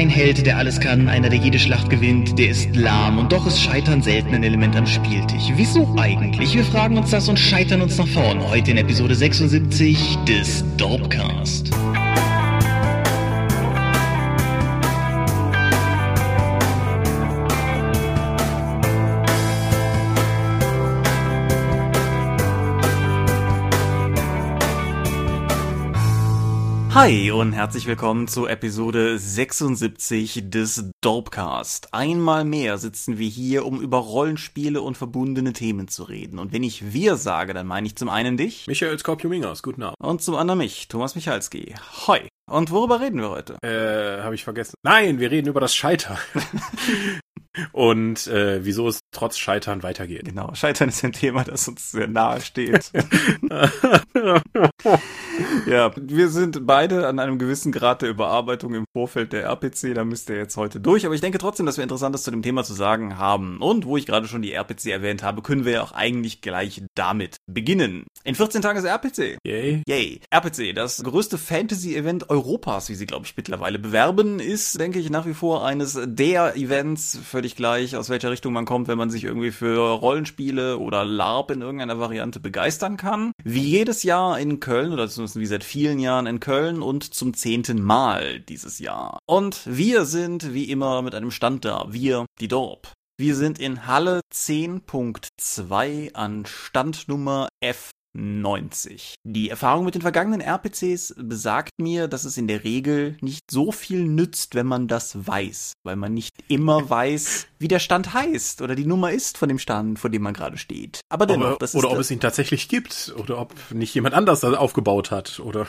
ein Held, der alles kann, einer, der jede Schlacht gewinnt, der ist lahm und doch ist Scheitern selten ein Element am Spieltisch. Wieso eigentlich? Wir fragen uns das und scheitern uns nach vorn. Heute in Episode 76 des Dorpcast. Hi und herzlich willkommen zu Episode 76 des Dorpcast. Einmal mehr sitzen wir hier, um über Rollenspiele und verbundene Themen zu reden. Und wenn ich wir sage, dann meine ich zum einen dich. Michael Skorpio-Mingers, guten Abend. Und zum anderen mich, Thomas Michalski. Hoi. Und worüber reden wir heute? Äh, habe ich vergessen. Nein, wir reden über das Scheitern. Und äh, wieso es trotz Scheitern weitergeht. Genau, Scheitern ist ein Thema, das uns sehr nahe steht. ja, wir sind beide an einem gewissen Grad der Überarbeitung im Vorfeld der RPC, da müsst ihr jetzt heute durch. Aber ich denke trotzdem, dass wir Interessantes zu dem Thema zu sagen haben. Und wo ich gerade schon die RPC erwähnt habe, können wir auch eigentlich gleich damit beginnen. In 14 Tagen ist RPC. Yay. Yay. RPC, das größte Fantasy-Event Europas, wie sie, glaube ich, mittlerweile bewerben, ist, denke ich, nach wie vor eines der Events, völlig gleich, aus welcher Richtung man kommt, wenn man sich irgendwie für Rollenspiele oder LARP in irgendeiner Variante begeistern kann. Wie jedes Jahr in Köln, oder zumindest wie seit vielen Jahren in Köln und zum zehnten Mal dieses Jahr. Und wir sind wie immer mit einem Stand da. Wir, die Dorp. Wir sind in Halle 10.2 an Standnummer F 90. Die Erfahrung mit den vergangenen RPCs besagt mir, dass es in der Regel nicht so viel nützt, wenn man das weiß, weil man nicht immer weiß, wie der Stand heißt oder die Nummer ist von dem Stand, vor dem man gerade steht. Aber dennoch, das oder ist ob es ihn tatsächlich gibt oder ob nicht jemand anders das aufgebaut hat oder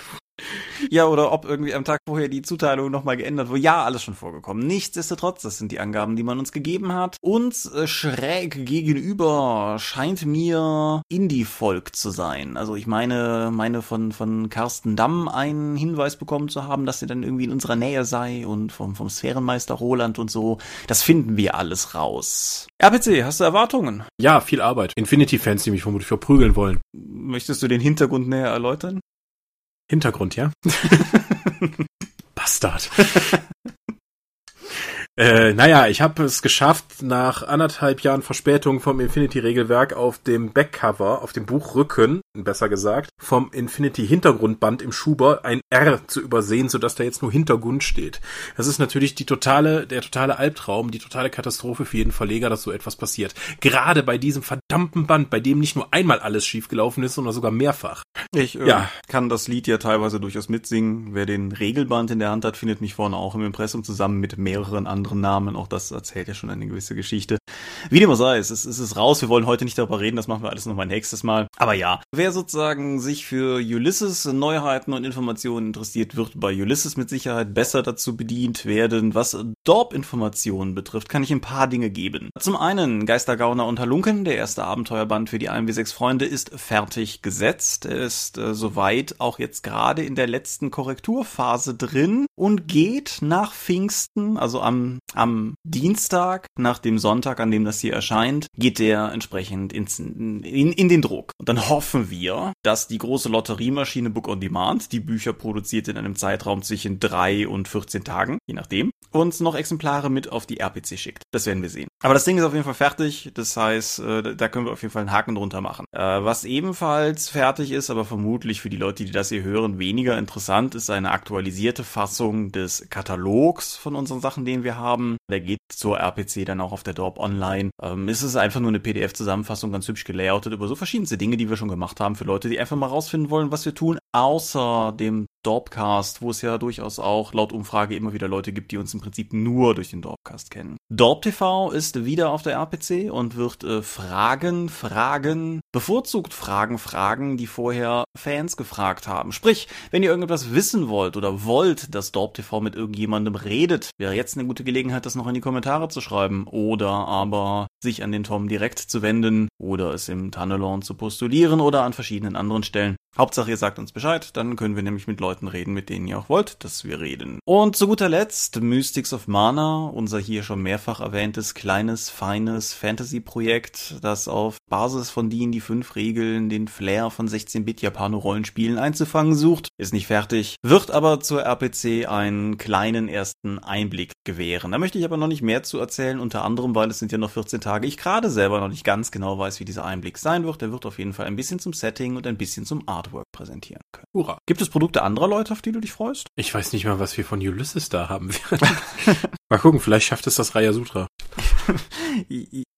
ja, oder ob irgendwie am Tag vorher die Zuteilung nochmal geändert wurde. Ja, alles schon vorgekommen. Nichtsdestotrotz, das sind die Angaben, die man uns gegeben hat. Uns äh, schräg gegenüber scheint mir Indie-Volk zu sein. Also ich meine, meine von, von Carsten Damm einen Hinweis bekommen zu haben, dass sie dann irgendwie in unserer Nähe sei und vom, vom Sphärenmeister Roland und so. Das finden wir alles raus. RPC, hast du Erwartungen? Ja, viel Arbeit. Infinity-Fans, die mich vermutlich verprügeln wollen. Möchtest du den Hintergrund näher erläutern? Hintergrund, ja? Bastard. Äh, naja, ich habe es geschafft, nach anderthalb Jahren Verspätung vom Infinity-Regelwerk auf dem Backcover, auf dem Buchrücken, besser gesagt, vom Infinity-Hintergrundband im Schuber ein R zu übersehen, sodass da jetzt nur Hintergrund steht. Das ist natürlich die totale, der totale Albtraum, die totale Katastrophe für jeden Verleger, dass so etwas passiert. Gerade bei diesem verdammten Band, bei dem nicht nur einmal alles schiefgelaufen ist, sondern sogar mehrfach. Ich äh, ja. kann das Lied ja teilweise durchaus mitsingen. Wer den Regelband in der Hand hat, findet mich vorne auch im Impressum zusammen mit mehreren anderen anderen Namen. Auch das erzählt ja schon eine gewisse Geschichte. Wie dem auch sei, es ist, es ist raus. Wir wollen heute nicht darüber reden. Das machen wir alles nochmal nächstes Mal. Aber ja, wer sozusagen sich für Ulysses Neuheiten und Informationen interessiert, wird bei Ulysses mit Sicherheit besser dazu bedient werden. Was Dorp-Informationen betrifft, kann ich ein paar Dinge geben. Zum einen Geistergauner und Halunken, der erste Abenteuerband für die 1W6 Freunde, ist fertig gesetzt. Er ist äh, soweit auch jetzt gerade in der letzten Korrekturphase drin und geht nach Pfingsten, also am am Dienstag, nach dem Sonntag, an dem das hier erscheint, geht der entsprechend ins, in, in den Druck. Und dann hoffen wir, dass die große Lotteriemaschine Book on Demand, die Bücher produziert in einem Zeitraum zwischen drei und 14 Tagen, je nachdem, uns noch Exemplare mit auf die RPC schickt. Das werden wir sehen. Aber das Ding ist auf jeden Fall fertig. Das heißt, äh, da können wir auf jeden Fall einen Haken drunter machen. Äh, was ebenfalls fertig ist, aber vermutlich für die Leute, die das hier hören, weniger interessant, ist eine aktualisierte Fassung des Katalogs von unseren Sachen, den wir haben. Der geht zur RPC dann auch auf der Dorp online. Ähm, es ist einfach nur eine PDF-Zusammenfassung, ganz hübsch gelayoutet über so verschiedenste Dinge, die wir schon gemacht haben für Leute, die einfach mal rausfinden wollen, was wir tun, außer dem Dorpcast, wo es ja durchaus auch laut Umfrage immer wieder Leute gibt, die uns im Prinzip nur durch den Dorpcast kennen. Dorp TV ist wieder auf der RPC und wird äh, Fragen, Fragen, bevorzugt Fragen, Fragen, die vorher Fans gefragt haben. Sprich, wenn ihr irgendetwas wissen wollt oder wollt, dass Dorp TV mit irgendjemandem redet, wäre jetzt eine gute Gelegenheit, das noch in die Kommentare zu schreiben. Oder aber sich an den Tom direkt zu wenden oder es im Tunnelon zu postulieren oder an verschiedenen anderen Stellen. Hauptsache, ihr sagt uns Bescheid, dann können wir nämlich mit Leuten reden, mit denen ihr auch wollt, dass wir reden. Und zu guter Letzt Mystics of Mana, unser hier schon mehrfach erwähntes kleines, feines Fantasy-Projekt, das auf Basis von die fünf Regeln den Flair von 16-Bit Japano-Rollenspielen einzufangen sucht. Ist nicht fertig, wird aber zur RPC einen kleinen ersten Einblick gewähren. Da möchte ich aber noch nicht mehr zu erzählen, unter anderem, weil es sind ja noch 14 Tage. Ich gerade selber noch nicht ganz genau weiß, wie dieser Einblick sein wird. Der wird auf jeden Fall ein bisschen zum Setting und ein bisschen zum Art Artwork präsentieren können. Hurra. Gibt es Produkte anderer Leute, auf die du dich freust? Ich weiß nicht mal, was wir von Ulysses da haben werden. mal gucken, vielleicht schafft es das Raya Sutra.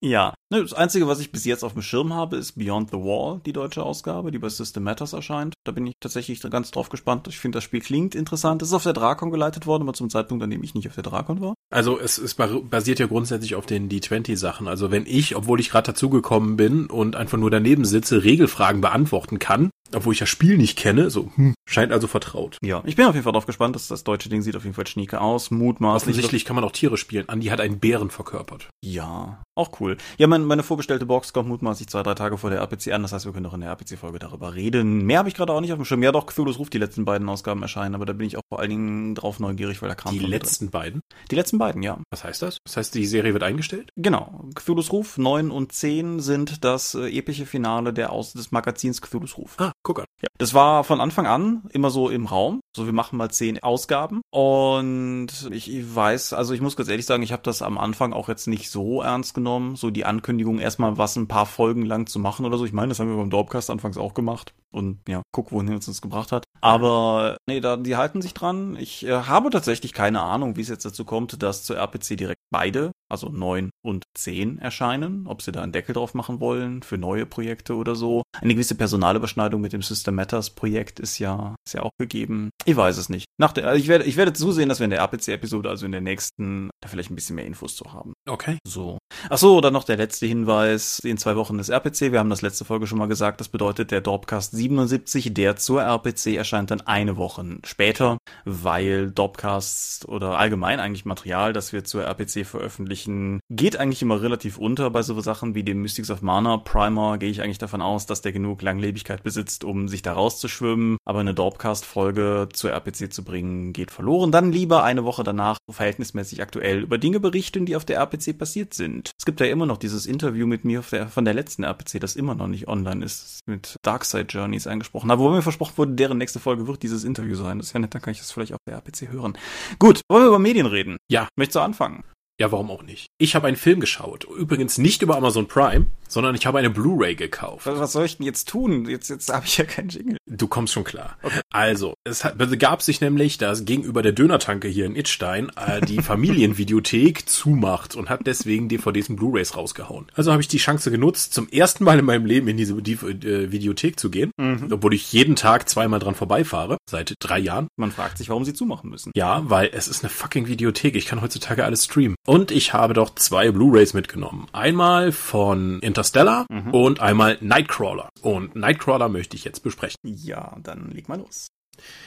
ja. Das Einzige, was ich bis jetzt auf dem Schirm habe, ist Beyond the Wall, die deutsche Ausgabe, die bei System Matters erscheint. Da bin ich tatsächlich ganz drauf gespannt. Ich finde, das Spiel klingt interessant. Es ist auf der Drakon geleitet worden, aber zum Zeitpunkt, an dem ich nicht auf der Drakon war. Also es, es basiert ja grundsätzlich auf den D20-Sachen. Also wenn ich, obwohl ich gerade dazugekommen bin und einfach nur daneben sitze, Regelfragen beantworten kann, obwohl ich das Spiel nicht kenne, so, hm, scheint also vertraut. Ja, ich bin auf jeden Fall darauf gespannt, dass das deutsche Ding sieht auf jeden Fall schnieke aus, mutmaßlich. Offensichtlich kann man auch Tiere spielen. Andi hat einen Bären verkörpert. Ja, auch cool. Ja, mein, meine vorbestellte Box kommt mutmaßlich zwei, drei Tage vor der RPC an, das heißt, wir können auch in der RPC-Folge darüber reden. Mehr habe ich gerade auch nicht auf dem Schirm. Ja, doch, Cthulhu's Ruf, die letzten beiden Ausgaben erscheinen, aber da bin ich auch vor allen Dingen drauf neugierig, weil da kam Die letzten drin. beiden? Die letzten beiden, ja. Was heißt das? Das heißt, die Serie wird eingestellt? Genau. Cthulhu's Ruf 9 und 10 sind das äh, epische Finale der Aus des Magazins Cthulhu's Ruf. Ah, guck an. Ja, das war von Anfang an immer so im Raum. So, wir machen mal zehn Ausgaben. Und ich weiß, also ich muss ganz ehrlich sagen, ich habe das am Anfang auch jetzt nicht so ernst genommen. So die Ankündigung, erstmal was ein paar Folgen lang zu machen oder so. Ich meine, das haben wir beim Dorpcast anfangs auch gemacht. Und ja, guck, wohin uns das gebracht hat. Aber nee, da, die halten sich dran. Ich äh, habe tatsächlich keine Ahnung, wie es jetzt dazu kommt, dass zur RPC direkt beide, also neun und zehn erscheinen. Ob sie da einen Deckel drauf machen wollen für neue Projekte oder so. Eine gewisse Personalüberschneidung mit dem System Matters Projekt ist ja, ist ja auch gegeben. Ich weiß es nicht. Nach der, also ich werde, ich werde zusehen, dass wir in der RPC-Episode, also in der nächsten, da vielleicht ein bisschen mehr Infos zu haben. Okay. So. Ach so, dann noch der letzte Hinweis. In zwei Wochen ist RPC. Wir haben das letzte Folge schon mal gesagt. Das bedeutet, der Dorpcast 77, der zur RPC erscheint dann eine Woche später, weil Dorpcasts oder allgemein eigentlich Material, das wir zur RPC veröffentlichen, geht eigentlich immer relativ unter bei so Sachen wie dem Mystics of Mana Primer. Gehe ich eigentlich davon aus, dass der genug Langlebigkeit besitzt, um sich da rauszuschwimmen. Aber eine Dorpcast-Folge zur RPC zu bringen, geht verloren. Dann lieber eine Woche danach verhältnismäßig aktuell über Dinge berichten, die auf der RPC passiert sind. Es gibt ja immer noch dieses Interview mit mir der, von der letzten RPC, das immer noch nicht online ist, mit Darkside Journeys eingesprochen habe, wo mir versprochen wurde, deren nächste Folge wird dieses Interview sein. Das ist ja nett, dann kann ich das vielleicht auf der RPC hören. Gut, wollen wir über Medien reden? Ja. Möchtest du anfangen? Ja, warum auch nicht? Ich habe einen Film geschaut. Übrigens nicht über Amazon Prime, sondern ich habe eine Blu-ray gekauft. Was, soll ich denn jetzt tun? Jetzt, jetzt habe ich ja keinen Jingle. Du kommst schon klar. Okay. Also, es begab sich nämlich, dass gegenüber der Dönertanke hier in Itstein äh, die Familienvideothek zumacht und hat deswegen DVDs und Blu-rays rausgehauen. Also habe ich die Chance genutzt, zum ersten Mal in meinem Leben in diese äh, Videothek zu gehen, mhm. obwohl ich jeden Tag zweimal dran vorbeifahre, seit drei Jahren. Man fragt sich, warum sie zumachen müssen. Ja, weil es ist eine fucking Videothek. Ich kann heutzutage alles streamen. Und ich habe doch zwei Blu-rays mitgenommen. Einmal von Interstellar mhm. und einmal Nightcrawler. Und Nightcrawler möchte ich jetzt besprechen. Ja, dann leg mal los.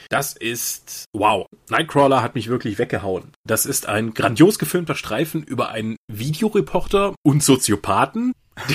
Das ist, wow, Nightcrawler hat mich wirklich weggehauen. Das ist ein grandios gefilmter Streifen über einen Videoreporter und Soziopathen,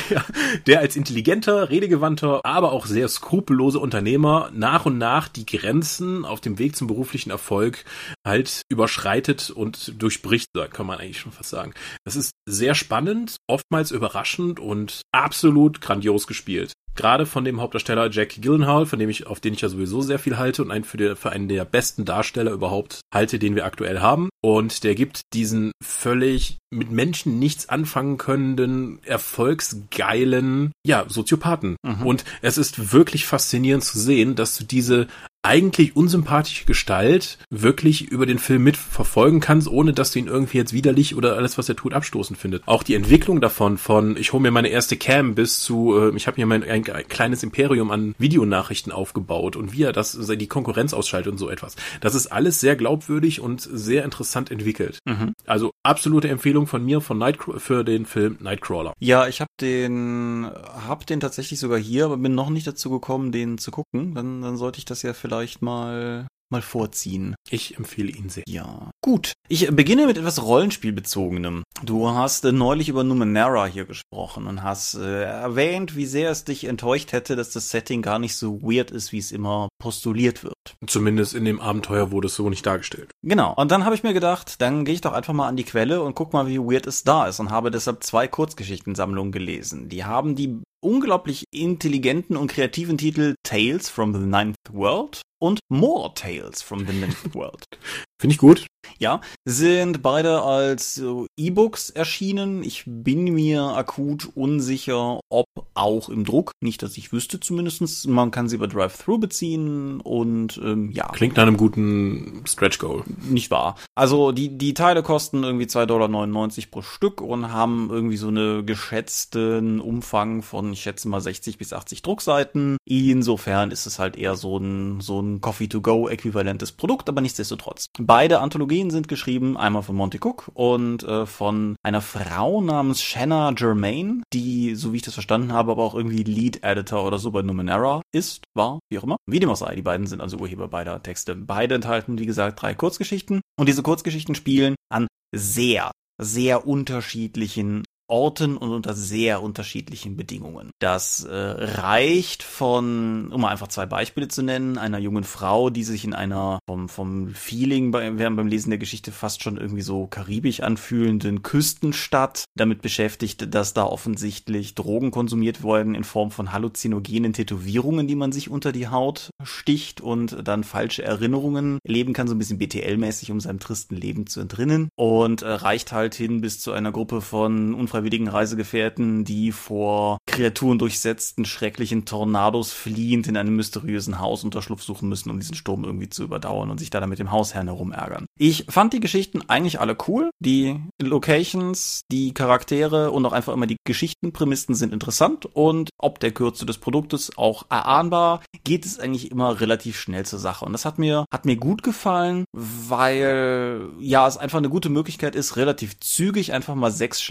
der, der als intelligenter, redegewandter, aber auch sehr skrupellose Unternehmer nach und nach die Grenzen auf dem Weg zum beruflichen Erfolg halt überschreitet und durchbricht, kann man eigentlich schon fast sagen. Das ist sehr spannend, oftmals überraschend und absolut grandios gespielt gerade von dem Hauptdarsteller Jack Gyllenhaal, von dem ich, auf den ich ja sowieso sehr viel halte und einen für, die, für einen der besten Darsteller überhaupt halte, den wir aktuell haben. Und der gibt diesen völlig mit Menschen nichts anfangen könnenden, erfolgsgeilen, ja, Soziopathen. Mhm. Und es ist wirklich faszinierend zu sehen, dass du diese eigentlich unsympathische Gestalt wirklich über den Film mitverfolgen kannst, ohne dass du ihn irgendwie jetzt widerlich oder alles, was er tut, abstoßen findet. Auch die Entwicklung davon, von ich hole mir meine erste Cam bis zu, äh, ich habe mir mein ein, ein, kleines Imperium an Videonachrichten aufgebaut und wie er das, die Konkurrenz ausschaltet und so etwas. Das ist alles sehr glaubwürdig und sehr interessant entwickelt. Mhm. Also absolute Empfehlung von mir von Night für den Film Nightcrawler. Ja, ich habe den, hab den tatsächlich sogar hier, aber bin noch nicht dazu gekommen, den zu gucken. Dann, dann sollte ich das ja vielleicht vielleicht mal mal vorziehen. Ich empfehle ihn sehr. Ja. Gut. Ich beginne mit etwas Rollenspielbezogenem. Du hast äh, neulich über Numenera hier gesprochen und hast äh, erwähnt, wie sehr es dich enttäuscht hätte, dass das Setting gar nicht so weird ist, wie es immer postuliert wird. Zumindest in dem Abenteuer wurde es so nicht dargestellt. Genau. Und dann habe ich mir gedacht, dann gehe ich doch einfach mal an die Quelle und guck mal, wie weird es da ist und habe deshalb zwei Kurzgeschichtensammlungen gelesen. Die haben die unglaublich intelligenten und kreativen Titel Tales from the Ninth World und More Tales from the Ninth World. Finde ich gut. Ja, sind beide als E-Books erschienen. Ich bin mir akut unsicher, ob auch im Druck. Nicht, dass ich wüsste zumindestens. Man kann sie über Drive-Thru beziehen und ähm, ja. Klingt nach einem guten Stretch Goal. Nicht wahr. Also die, die Teile kosten irgendwie 2,99 Dollar pro Stück und haben irgendwie so eine geschätzten Umfang von, ich schätze mal 60 bis 80 Druckseiten. Insofern ist es halt eher so ein, so ein Coffee-to-go-äquivalentes Produkt, aber nichtsdestotrotz. Beide Anthologien sind geschrieben, einmal von Monty Cook und äh, von einer Frau namens Shanna Germain, die, so wie ich das verstanden habe, aber auch irgendwie Lead Editor oder so bei Numenera ist, war, wie auch immer. Wie dem auch sei, die beiden sind also Urheber beider Texte. Beide enthalten, wie gesagt, drei Kurzgeschichten und diese Kurzgeschichten spielen an sehr, sehr unterschiedlichen Orten und unter sehr unterschiedlichen Bedingungen. Das äh, reicht von, um einfach zwei Beispiele zu nennen, einer jungen Frau, die sich in einer vom, vom Feeling bei, während beim Lesen der Geschichte fast schon irgendwie so karibisch anfühlenden Küstenstadt damit beschäftigt, dass da offensichtlich Drogen konsumiert worden in Form von halluzinogenen Tätowierungen, die man sich unter die Haut sticht und dann falsche Erinnerungen leben kann, so ein bisschen BTL-mäßig, um seinem tristen Leben zu entrinnen und äh, reicht halt hin bis zu einer Gruppe von unfreiwilligen unfreiwilligen Reisegefährten, die vor Kreaturen durchsetzten, schrecklichen Tornados fliehend in einem mysteriösen Haus Unterschlupf suchen müssen, um diesen Sturm irgendwie zu überdauern und sich da dann mit dem Hausherrn herumärgern. Ich fand die Geschichten eigentlich alle cool. Die Locations, die Charaktere und auch einfach immer die Geschichtenprämissen sind interessant und ob der Kürze des Produktes auch erahnbar, geht es eigentlich immer relativ schnell zur Sache. Und das hat mir, hat mir gut gefallen, weil ja, es einfach eine gute Möglichkeit ist, relativ zügig einfach mal sechs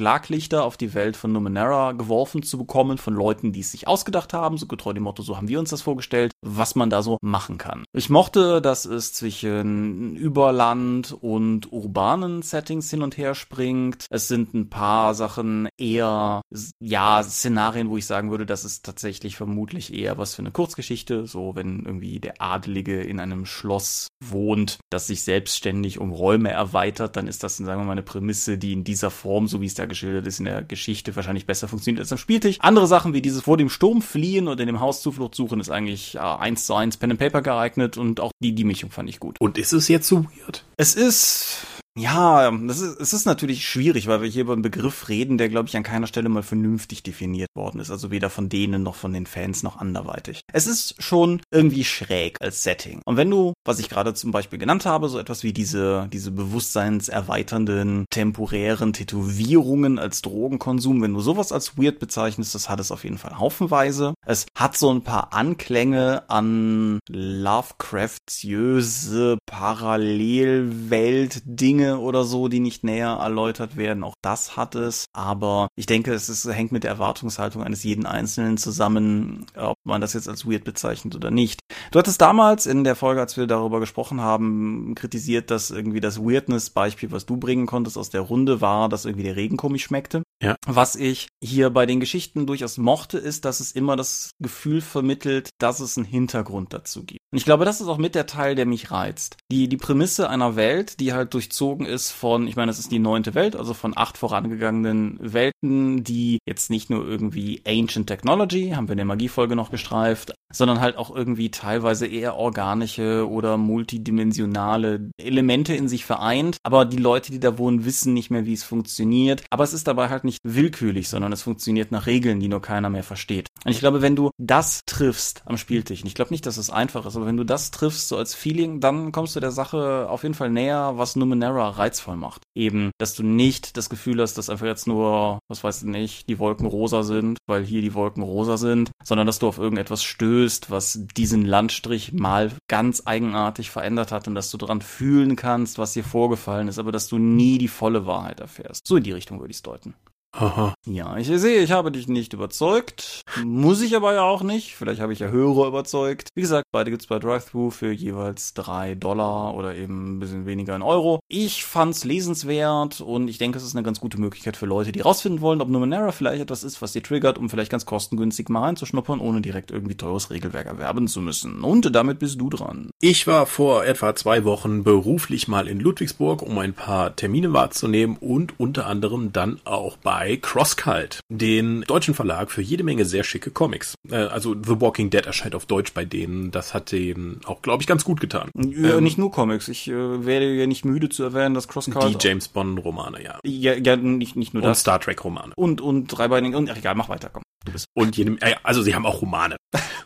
Schlaglichter auf die Welt von Numenera geworfen zu bekommen von Leuten, die es sich ausgedacht haben, so getreu dem Motto, so haben wir uns das vorgestellt, was man da so machen kann. Ich mochte, dass es zwischen Überland und urbanen Settings hin und her springt. Es sind ein paar Sachen eher, ja, Szenarien, wo ich sagen würde, das ist tatsächlich vermutlich eher was für eine Kurzgeschichte, so wenn irgendwie der Adelige in einem Schloss wohnt, das sich selbstständig um Räume erweitert, dann ist das, sagen wir mal, eine Prämisse, die in dieser Form, so wie es da geschildert ist, in der Geschichte wahrscheinlich besser funktioniert als am Spieltisch. Andere Sachen wie dieses vor dem Sturm fliehen und in dem Haus Zuflucht suchen ist eigentlich ja, eins zu eins Pen and Paper geeignet und auch die, die Mischung fand ich gut. Und ist es jetzt so weird? Es ist ja, das ist, es ist natürlich schwierig, weil wir hier über einen Begriff reden, der, glaube ich, an keiner Stelle mal vernünftig definiert worden ist. Also weder von denen noch von den Fans noch anderweitig. Es ist schon irgendwie schräg als Setting. Und wenn du, was ich gerade zum Beispiel genannt habe, so etwas wie diese, diese bewusstseinserweiternden, temporären Tätowierungen als Drogenkonsum, wenn du sowas als weird bezeichnest, das hat es auf jeden Fall haufenweise. Es hat so ein paar Anklänge an Lovecraftiöse Parallelwelt-Dinge Dinge oder so, die nicht näher erläutert werden. Auch das hat es. Aber ich denke, es ist, hängt mit der Erwartungshaltung eines jeden Einzelnen zusammen, ob man das jetzt als weird bezeichnet oder nicht. Du hattest damals in der Folge, als wir darüber gesprochen haben, kritisiert, dass irgendwie das Weirdness-Beispiel, was du bringen konntest aus der Runde, war, dass irgendwie der Regen komisch schmeckte. Ja. Was ich hier bei den Geschichten durchaus mochte, ist, dass es immer das Gefühl vermittelt, dass es einen Hintergrund dazu gibt. Und ich glaube, das ist auch mit der Teil, der mich reizt. Die, die Prämisse einer Welt, die halt durchzogen ist von, ich meine, es ist die neunte Welt, also von acht vorangegangenen Welten, die jetzt nicht nur irgendwie Ancient Technology, haben wir in der Magiefolge noch gestreift, sondern halt auch irgendwie teilweise eher organische oder multidimensionale Elemente in sich vereint. Aber die Leute, die da wohnen, wissen nicht mehr, wie es funktioniert. Aber es ist dabei halt nicht willkürlich, sondern es funktioniert nach Regeln, die nur keiner mehr versteht. Und ich glaube, wenn du das triffst am Spieltisch, und ich glaube nicht, dass es einfach ist, aber wenn du das triffst, so als Feeling, dann kommst du der Sache auf jeden Fall näher, was Numenera reizvoll macht. Eben, dass du nicht das Gefühl hast, dass einfach jetzt nur, was weiß ich nicht, die Wolken rosa sind, weil hier die Wolken rosa sind, sondern dass du auf irgendetwas stößt, was diesen Landstrich mal ganz eigenartig verändert hat und dass du dran fühlen kannst, was dir vorgefallen ist, aber dass du nie die volle Wahrheit erfährst. So in die Richtung würde ich es deuten. Haha. Ja, ich sehe, ich habe dich nicht überzeugt. Muss ich aber ja auch nicht. Vielleicht habe ich ja Hörer überzeugt. Wie gesagt, beide gibt's bei Drive-Thru für jeweils drei Dollar oder eben ein bisschen weniger in Euro. Ich fand's lesenswert und ich denke, es ist eine ganz gute Möglichkeit für Leute, die rausfinden wollen, ob Numenera vielleicht etwas ist, was sie triggert, um vielleicht ganz kostengünstig mal reinzuschnuppern, ohne direkt irgendwie teures Regelwerk erwerben zu müssen. Und damit bist du dran. Ich war vor etwa zwei Wochen beruflich mal in Ludwigsburg, um ein paar Termine wahrzunehmen und unter anderem dann auch bei CrossCult, den deutschen Verlag für jede Menge sehr schicke Comics. Äh, also The Walking Dead erscheint auf Deutsch bei denen. Das hat denen auch, glaube ich, ganz gut getan. Ja, ähm, nicht nur Comics. Ich äh, werde ja nicht müde zu erwähnen, dass CrossCult... Die James Bond-Romane, ja. Ja, ja nicht, nicht nur und das. Star Trek-Romane. Und, und dreibeinigen... Und, ach egal, mach weiter, komm. Du bist und jedem, äh, also sie haben auch Romane.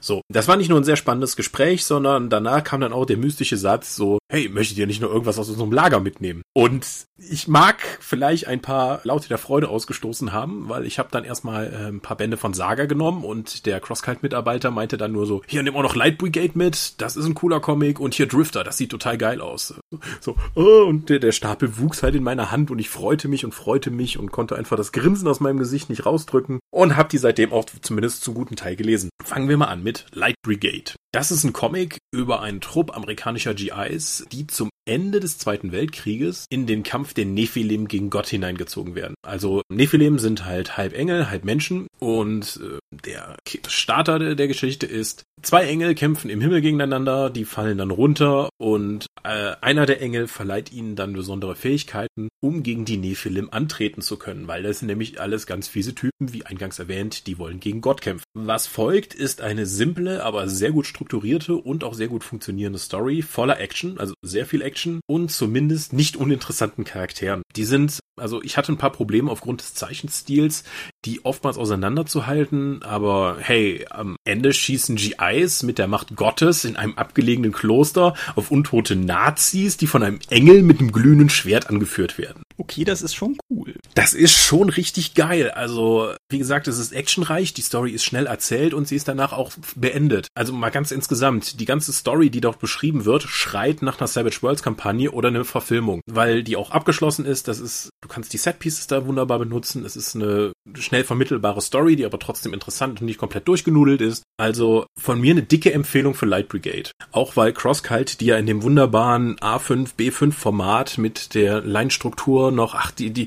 So, das war nicht nur ein sehr spannendes Gespräch, sondern danach kam dann auch der mystische Satz so, hey, möchtet ihr nicht nur irgendwas aus unserem Lager mitnehmen? Und ich mag vielleicht ein paar Laute der Freude ausgestoßen haben, weil ich habe dann erstmal äh, ein paar Bände von Saga genommen und der Crosskite-Mitarbeiter meinte dann nur so, hier nimm auch noch Light Brigade mit, das ist ein cooler Comic und hier Drifter, das sieht total geil aus. So, oh, und der, der Stapel wuchs halt in meiner Hand und ich freute mich und freute mich und konnte einfach das Grinsen aus meinem Gesicht nicht rausdrücken und habe die seitdem auch zumindest zum guten Teil gelesen. Fangen wir mal an mit Light Brigade. Das ist ein Comic über einen Trupp amerikanischer GIs, die zum Ende des Zweiten Weltkrieges in den Kampf der Nephilim gegen Gott hineingezogen werden. Also Nephilim sind halt halb Engel, halb Menschen und äh, der Starter der Geschichte ist, zwei Engel kämpfen im Himmel gegeneinander, die fallen dann runter und äh, einer der Engel verleiht ihnen dann besondere Fähigkeiten, um gegen die Nephilim antreten zu können, weil das sind nämlich alles ganz fiese Typen, wie eingangs erwähnt, die wollen gegen Gott kämpfen. Was folgt, ist eine simple, aber sehr gut strukturierte und auch sehr gut funktionierende Story voller Action, also sehr viel Action und zumindest nicht uninteressanten Charakteren. Die sind, also ich hatte ein paar Probleme aufgrund des Zeichenstils, die oftmals auseinanderzuhalten, aber hey, am Ende schießen GIs mit der Macht Gottes in einem abgelegenen Kloster auf untote Nazis, die von einem Engel mit einem glühenden Schwert angeführt werden. Okay, das ist schon cool. Das ist schon richtig geil. Also, wie gesagt, es ist actionreich, die Story ist schnell erzählt und sie ist danach auch beendet. Also mal ganz insgesamt, die ganze Story, die dort beschrieben wird, schreit nach einer Savage Worlds Kampagne oder einer Verfilmung, weil die auch abgeschlossen ist. Das ist, du kannst die Setpieces da wunderbar benutzen. Es ist eine schnell vermittelbare Story, die aber trotzdem interessant und nicht komplett durchgenudelt ist. Also von mir eine dicke Empfehlung für Light Brigade. Auch weil CrossCult, die ja in dem wunderbaren A5, B5 Format mit der Line-Struktur noch, ach, die, die,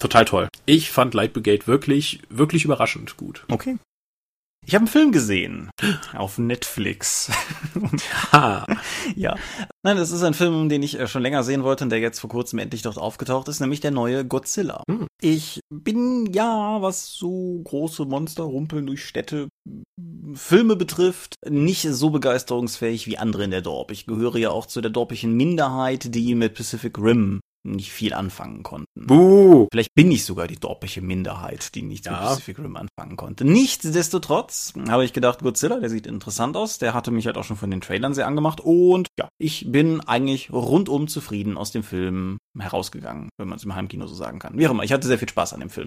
total toll. Ich fand Light Brigade wirklich, wirklich überraschend gut. Okay. Ich habe einen Film gesehen auf Netflix. Ha. ja. Nein, das ist ein Film, den ich äh, schon länger sehen wollte und der jetzt vor kurzem endlich dort aufgetaucht ist, nämlich der neue Godzilla. Hm. Ich bin ja, was so große Monster rumpeln durch Städte Filme betrifft, nicht so begeisterungsfähig wie andere in der Dorp. Ich gehöre ja auch zu der dorpischen Minderheit, die mit Pacific Rim nicht viel anfangen konnten. Buh. Vielleicht bin ich sogar die dorpische Minderheit, die nichts Ja. mit Pacific Rim anfangen konnte. Nichtsdestotrotz habe ich gedacht, Godzilla, der sieht interessant aus. Der hatte mich halt auch schon von den Trailern sehr angemacht. Und ja, ich bin eigentlich rundum zufrieden aus dem Film herausgegangen, wenn man es im Heimkino so sagen kann. Wie auch immer, ich hatte sehr viel Spaß an dem Film.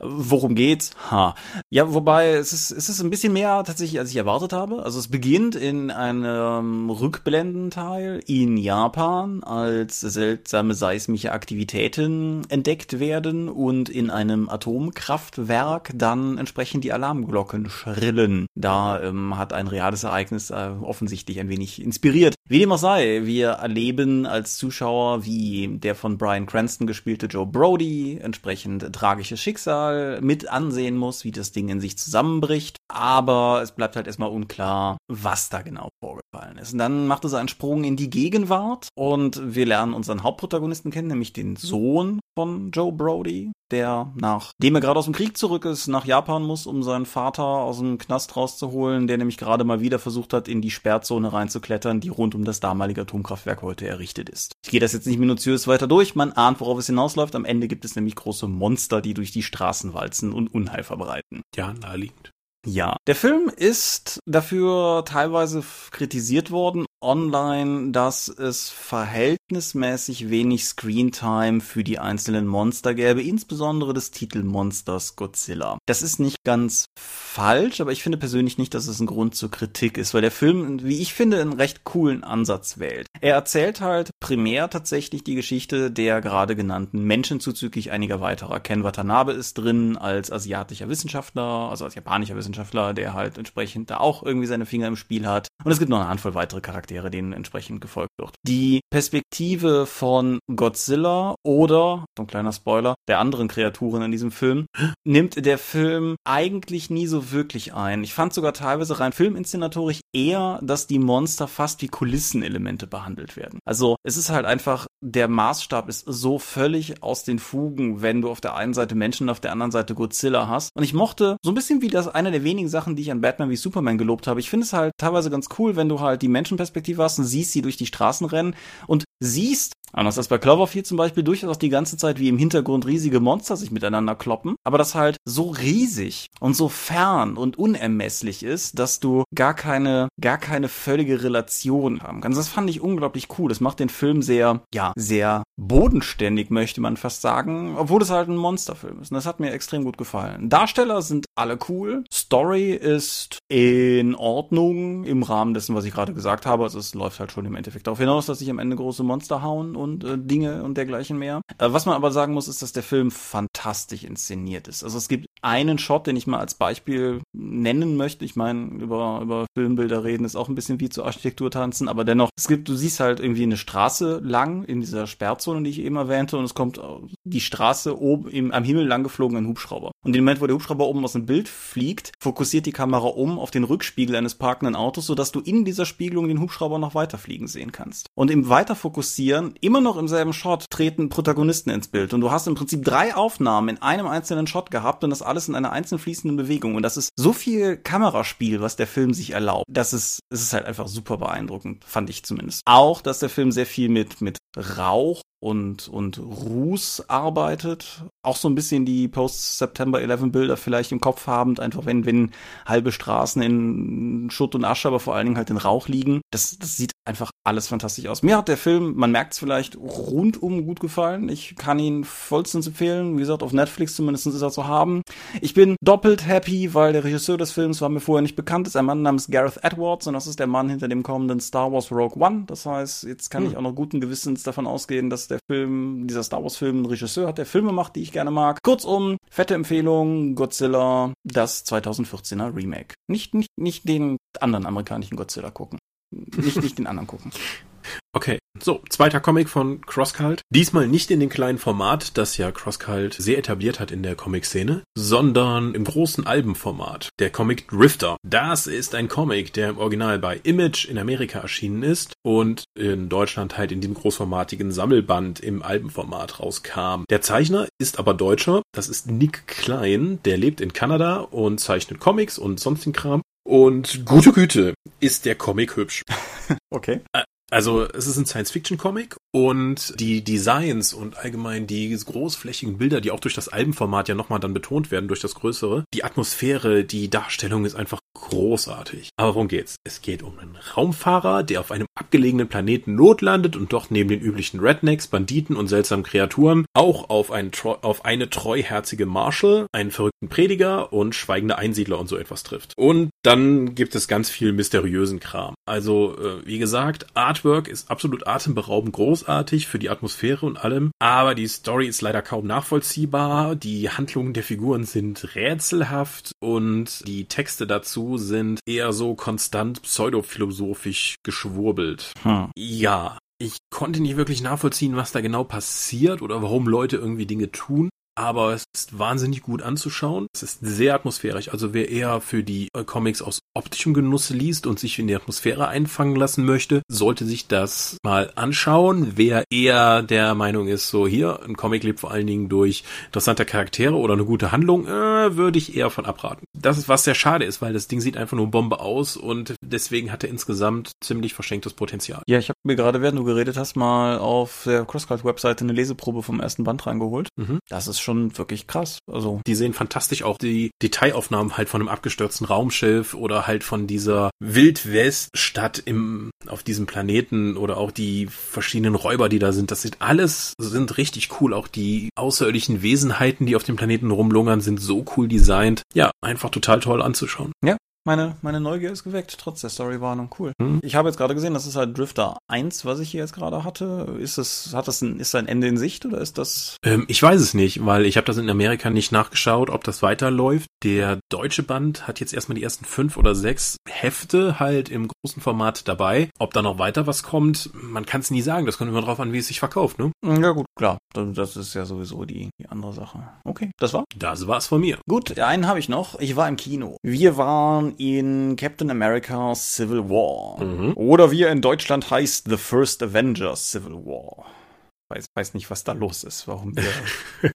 Worum geht's? Ha. Ja, wobei es ist, es ist ein bisschen mehr tatsächlich, als ich erwartet habe. Also es beginnt in einem Rückblendenteil in Japan, als seltsame seismische Aktivitäten entdeckt werden und in einem Atomkraftwerk dann entsprechend die Alarmglocken schrillen. Da ähm, hat ein reales Ereignis äh, offensichtlich ein wenig inspiriert. Wie dem auch sei, wir erleben als Zuschauer, wie der von Brian Cranston gespielte Joe Brody entsprechend tragisches Schicksal mit ansehen muss, wie das Ding in sich zusammenbricht. Aber es bleibt halt erstmal unklar, was da genau vorgefallen ist. Und dann macht es einen Sprung in die Gegenwart und wir lernen unseren Hauptprotagonisten kennen, nämlich den Sohn von Joe Brody, der nachdem er gerade aus dem Krieg zurück ist, nach Japan muss, um seinen Vater aus dem Knast rauszuholen, der nämlich gerade mal wieder versucht hat, in die Sperrzone reinzuklettern, die rund um das damalige Atomkraftwerk heute errichtet ist. Ich gehe das jetzt nicht minutiös weiter durch, man ahnt, worauf es hinausläuft. Am Ende gibt es nämlich große Monster, die durch die Straßen walzen und Unheil verbreiten. Ja, naheliegend. Ja, der Film ist dafür teilweise kritisiert worden online, dass es verhältnismäßig wenig Screentime für die einzelnen Monster gäbe, insbesondere des Titelmonsters Godzilla. Das ist nicht ganz falsch, aber ich finde persönlich nicht, dass es ein Grund zur Kritik ist, weil der Film, wie ich finde, einen recht coolen Ansatz wählt. Er erzählt halt primär tatsächlich die Geschichte der gerade genannten Menschen zuzüglich einiger weiterer. Ken Watanabe ist drin als asiatischer Wissenschaftler, also als japanischer Wissenschaftler, der halt entsprechend da auch irgendwie seine Finger im Spiel hat. Und es gibt noch eine Handvoll weitere Charaktere, denen entsprechend gefolgt wird. Die Perspektive von Godzilla oder, so ein kleiner Spoiler, der anderen Kreaturen in diesem Film, nimmt der Film eigentlich nie so wirklich ein. Ich fand sogar teilweise rein filminszenatorisch eher, dass die Monster fast wie Kulissenelemente behandelt werden. Also es ist halt einfach, der Maßstab ist so völlig aus den Fugen, wenn du auf der einen Seite Menschen und auf der anderen Seite Godzilla hast. Und ich mochte so ein bisschen wie das eine der wenigen Sachen, die ich an Batman wie Superman gelobt habe. Ich finde es halt teilweise ganz cool, wenn du halt die Menschenperspektive hast und siehst sie durch die Straßen rennen und siehst, Anders als bei Cloverfield zum Beispiel durchaus die ganze Zeit wie im Hintergrund riesige Monster sich miteinander kloppen, aber das halt so riesig und so fern und unermesslich ist, dass du gar keine, gar keine völlige Relation haben kannst. Das fand ich unglaublich cool. Das macht den Film sehr, ja, sehr bodenständig, möchte man fast sagen, obwohl es halt ein Monsterfilm ist. Und das hat mir extrem gut gefallen. Darsteller sind alle cool. Story ist in Ordnung im Rahmen dessen, was ich gerade gesagt habe. Also es läuft halt schon im Endeffekt darauf hinaus, dass sich am Ende große Monster hauen und äh, Dinge und dergleichen mehr. Äh, was man aber sagen muss, ist, dass der Film fantastisch inszeniert ist. Also es gibt einen Shot, den ich mal als Beispiel nennen möchte. Ich meine, über, über Filmbilder reden ist auch ein bisschen wie zur Architektur tanzen, aber dennoch, es gibt, du siehst halt irgendwie eine Straße lang in dieser Sperrzone, die ich eben erwähnte, und es kommt die Straße oben im, am Himmel lang geflogen ein Hubschrauber. Und im Moment, wo der Hubschrauber oben aus dem Bild fliegt, fokussiert die Kamera um auf den Rückspiegel eines parkenden Autos, sodass du in dieser Spiegelung den Hubschrauber noch weiter fliegen sehen kannst. Und im Weiterfokussieren, immer noch im selben Shot, treten Protagonisten ins Bild. Und du hast im Prinzip drei Aufnahmen in einem einzelnen Shot gehabt und das alles in einer einzeln fließenden Bewegung. Und das ist so viel Kameraspiel, was der Film sich erlaubt. Das ist, es ist halt einfach super beeindruckend, fand ich zumindest. Auch, dass der Film sehr viel mit, mit Rauch und, und Ruß arbeitet. Auch so ein bisschen die Post-September 11 Bilder vielleicht im Kopf habend, einfach wenn, wenn halbe Straßen in Schutt und Asche, aber vor allen Dingen halt in Rauch liegen. Das, das sieht einfach alles fantastisch aus. Mir hat der Film, man merkt es vielleicht, rundum gut gefallen. Ich kann ihn vollstens empfehlen. Wie gesagt, auf Netflix zumindest ist er zu haben. Ich bin doppelt happy, weil der Regisseur des Films war mir vorher nicht bekannt, ist ein Mann namens Gareth Edwards und das ist der Mann hinter dem kommenden Star Wars Rogue One. Das heißt, jetzt kann hm. ich auch noch guten Gewissens davon ausgehen, dass der Film, dieser Star Wars Film, ein Regisseur hat, der Filme macht, die ich gerne mag. Kurzum, fette Empfehlung, Godzilla, das 2014er Remake. Nicht, nicht, nicht den anderen amerikanischen Godzilla gucken. Nicht, nicht den anderen gucken. Okay, so, zweiter Comic von CrossCult. Diesmal nicht in dem kleinen Format, das ja CrossCult sehr etabliert hat in der Comic-Szene, sondern im großen Albenformat. Der Comic Drifter. Das ist ein Comic, der im Original bei Image in Amerika erschienen ist und in Deutschland halt in dem großformatigen Sammelband im Albenformat rauskam. Der Zeichner ist aber Deutscher. Das ist Nick Klein. Der lebt in Kanada und zeichnet Comics und sonstigen Kram. Und gute Güte, ist der Comic hübsch. okay. Also es ist ein Science-Fiction-Comic und die Designs und allgemein die großflächigen Bilder, die auch durch das Albenformat ja nochmal dann betont werden, durch das Größere, die Atmosphäre, die Darstellung ist einfach großartig. Aber worum geht's? Es geht um einen Raumfahrer, der auf einem abgelegenen Planeten notlandet und dort neben den üblichen Rednecks, Banditen und seltsamen Kreaturen auch auf, einen, auf eine treuherzige Marshall, einen verrückten Prediger und schweigende Einsiedler und so etwas trifft. Und dann gibt es ganz viel mysteriösen Kram. Also, äh, wie gesagt, Artwork ist absolut atemberaubend großartig für die Atmosphäre und allem, aber die Story ist leider kaum nachvollziehbar, die Handlungen der Figuren sind rätselhaft und die Texte dazu sind eher so konstant pseudophilosophisch geschwurbelt. Hm. Ja, ich konnte nicht wirklich nachvollziehen, was da genau passiert oder warum Leute irgendwie Dinge tun aber es ist wahnsinnig gut anzuschauen. Es ist sehr atmosphärisch. Also wer eher für die äh, Comics aus optischem Genuss liest und sich in die Atmosphäre einfangen lassen möchte, sollte sich das mal anschauen. Wer eher der Meinung ist, so hier, ein Comic lebt vor allen Dingen durch interessante Charaktere oder eine gute Handlung, äh, würde ich eher von abraten. Das ist was sehr schade ist, weil das Ding sieht einfach nur Bombe aus und deswegen hat er insgesamt ziemlich verschenktes Potenzial. Ja, ich habe mir gerade, während du geredet hast, mal auf der CrossCult-Webseite eine Leseprobe vom ersten Band reingeholt. Mhm. Das ist schon wirklich krass. Also die sehen fantastisch auch die Detailaufnahmen halt von einem abgestürzten Raumschiff oder halt von dieser Wildweststadt im auf diesem Planeten oder auch die verschiedenen Räuber, die da sind. Das sieht alles sind richtig cool. Auch die außerirdischen Wesenheiten, die auf dem Planeten rumlungern, sind so cool designt. Ja, einfach total toll anzuschauen. Ja, meine, meine Neugier ist geweckt, trotz der Storywarnung. Cool. Hm. Ich habe jetzt gerade gesehen, das ist halt Drifter 1, was ich hier jetzt gerade hatte. Ist es, hat das ein, ist da ein Ende in Sicht oder ist das? Ähm, ich weiß es nicht, weil ich habe das in Amerika nicht nachgeschaut, ob das weiterläuft. Der deutsche Band hat jetzt erstmal die ersten fünf oder sechs Hefte halt im großen Format dabei. Ob da noch weiter was kommt, man kann es nie sagen. Das kommt immer drauf an, wie es sich verkauft, ne? Ja gut, klar. Das ist ja sowieso die, die andere Sache. Okay, das war? Das war's von mir. Gut, einen habe ich noch. Ich war im Kino. Wir waren in Captain America Civil War. Mhm. Oder wie er in Deutschland heißt, The First Avenger Civil War. Weiß, weiß nicht, was da los ist, warum wir.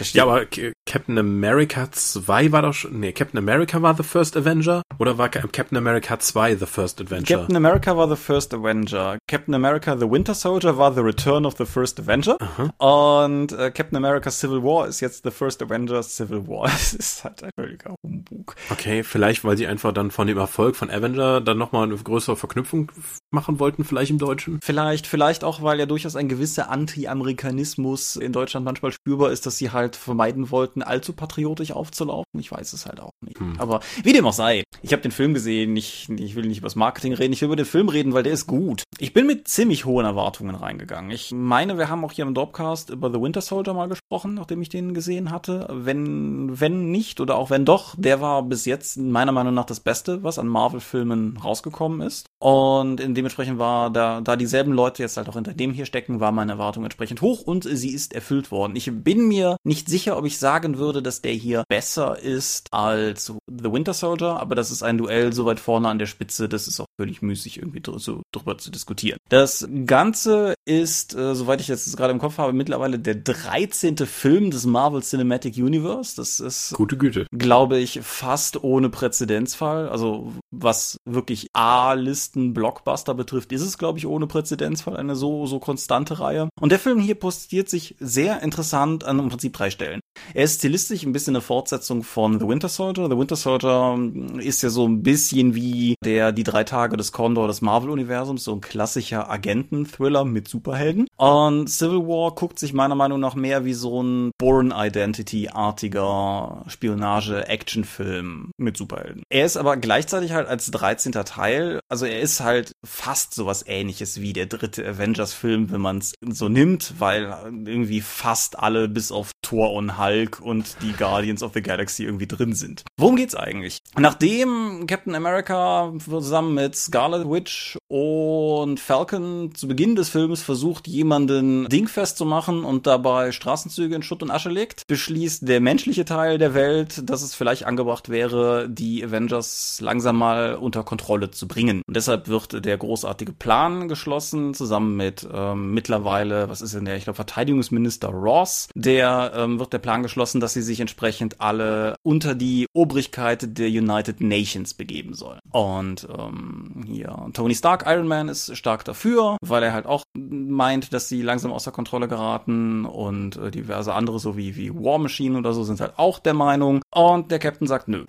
verstehe. Ja, aber Captain America 2 war doch schon. Nee, Captain America war The First Avenger? Oder war Captain America 2 The First Avenger? Captain America war The First Avenger. Captain America The Winter Soldier war The Return of the First Avenger. Aha. Und äh, Captain America Civil War ist jetzt The First Avenger Civil War. Es ist halt ein völliger Humbug. Okay, vielleicht, weil sie einfach dann von dem Erfolg von Avenger dann nochmal eine größere Verknüpfung machen wollten, vielleicht im Deutschen? Vielleicht, vielleicht auch, weil ja durchaus ein gewisser Anti-Amerikanismus in Deutschland manchmal spürbar ist, dass sie halt vermeiden wollten, allzu patriotisch aufzulaufen. Ich weiß es halt auch nicht. Hm. Aber wie dem auch sei, ich habe den Film gesehen, ich, ich will nicht über das Marketing reden, ich will über den Film reden, weil der ist gut. Ich bin mit ziemlich hohen Erwartungen reingegangen. Ich meine, wir haben auch hier im Dropcast über The Winter Soldier mal gesprochen, nachdem ich den gesehen hatte. Wenn, wenn nicht oder auch wenn doch, der war bis jetzt meiner Meinung nach das Beste, was an Marvel-Filmen rausgekommen ist. Und dementsprechend war da, da dieselben Leute jetzt halt auch hinter dem hier stecken, war meine Erwartung entsprechend hoch und sie ist erfüllt worden. Ich bin mir nicht sicher, ob ich sagen würde, dass der hier besser ist als The Winter Soldier, aber das ist ein Duell so weit vorne an der Spitze, das ist auch völlig müßig irgendwie dr so drüber zu diskutieren. Das Ganze ist, äh, soweit ich jetzt gerade im Kopf habe, mittlerweile der 13. Film des Marvel Cinematic Universe. Das ist, gute Güte, glaube ich, fast ohne Präzedenzfall. Also was wirklich A-Listen Blockbuster betrifft, ist es, glaube ich, ohne Präzedenzfall eine so, so konstante Reihe. Und der Film hier postiert sich sehr interessant an im Prinzip drei Stellen. Er ist stilistisch ein bisschen eine Fortsetzung von The Winter Soldier. The Winter Soldier ist ja so ein bisschen wie der Die drei Tage des Condor des Marvel-Universums, so ein klassischer Agenten-Thriller mit Superhelden. Und Civil War guckt sich meiner Meinung nach mehr wie so ein Born Identity-artiger Spionage-Action-Film mit Superhelden. Er ist aber gleichzeitig halt als 13. Teil, also er ist halt fast sowas ähnliches wie der dritte Avengers-Film, wenn man es so nimmt, weil irgendwie fast alle bis auf Thor und Hulk und die Guardians of the Galaxy irgendwie drin sind. Worum geht's eigentlich? Nachdem Captain America zusammen mit Scarlet Witch und Falcon zu Beginn des Films versucht, jemanden dingfest zu machen und dabei Straßenzüge in Schutt und Asche legt, beschließt der menschliche Teil der Welt, dass es vielleicht angebracht wäre, die Avengers langsam mal unter Kontrolle zu bringen. Und deshalb wird der großartige Plan geschlossen, zusammen mit ähm, mittlerweile, was ist denn der, ich glaube, Verteidigungsminister Ross, der ähm, wird der Plan geschlossen, dass sie sich entsprechend alle unter die Obrigkeit der United Nations begeben sollen. Und ähm, hier Tony Stark, Iron Man, ist stark dafür, weil er halt auch meint, dass sie langsam außer Kontrolle geraten und äh, diverse andere, so wie, wie War Machine oder so, sind halt auch der Meinung. Und der Captain sagt nö.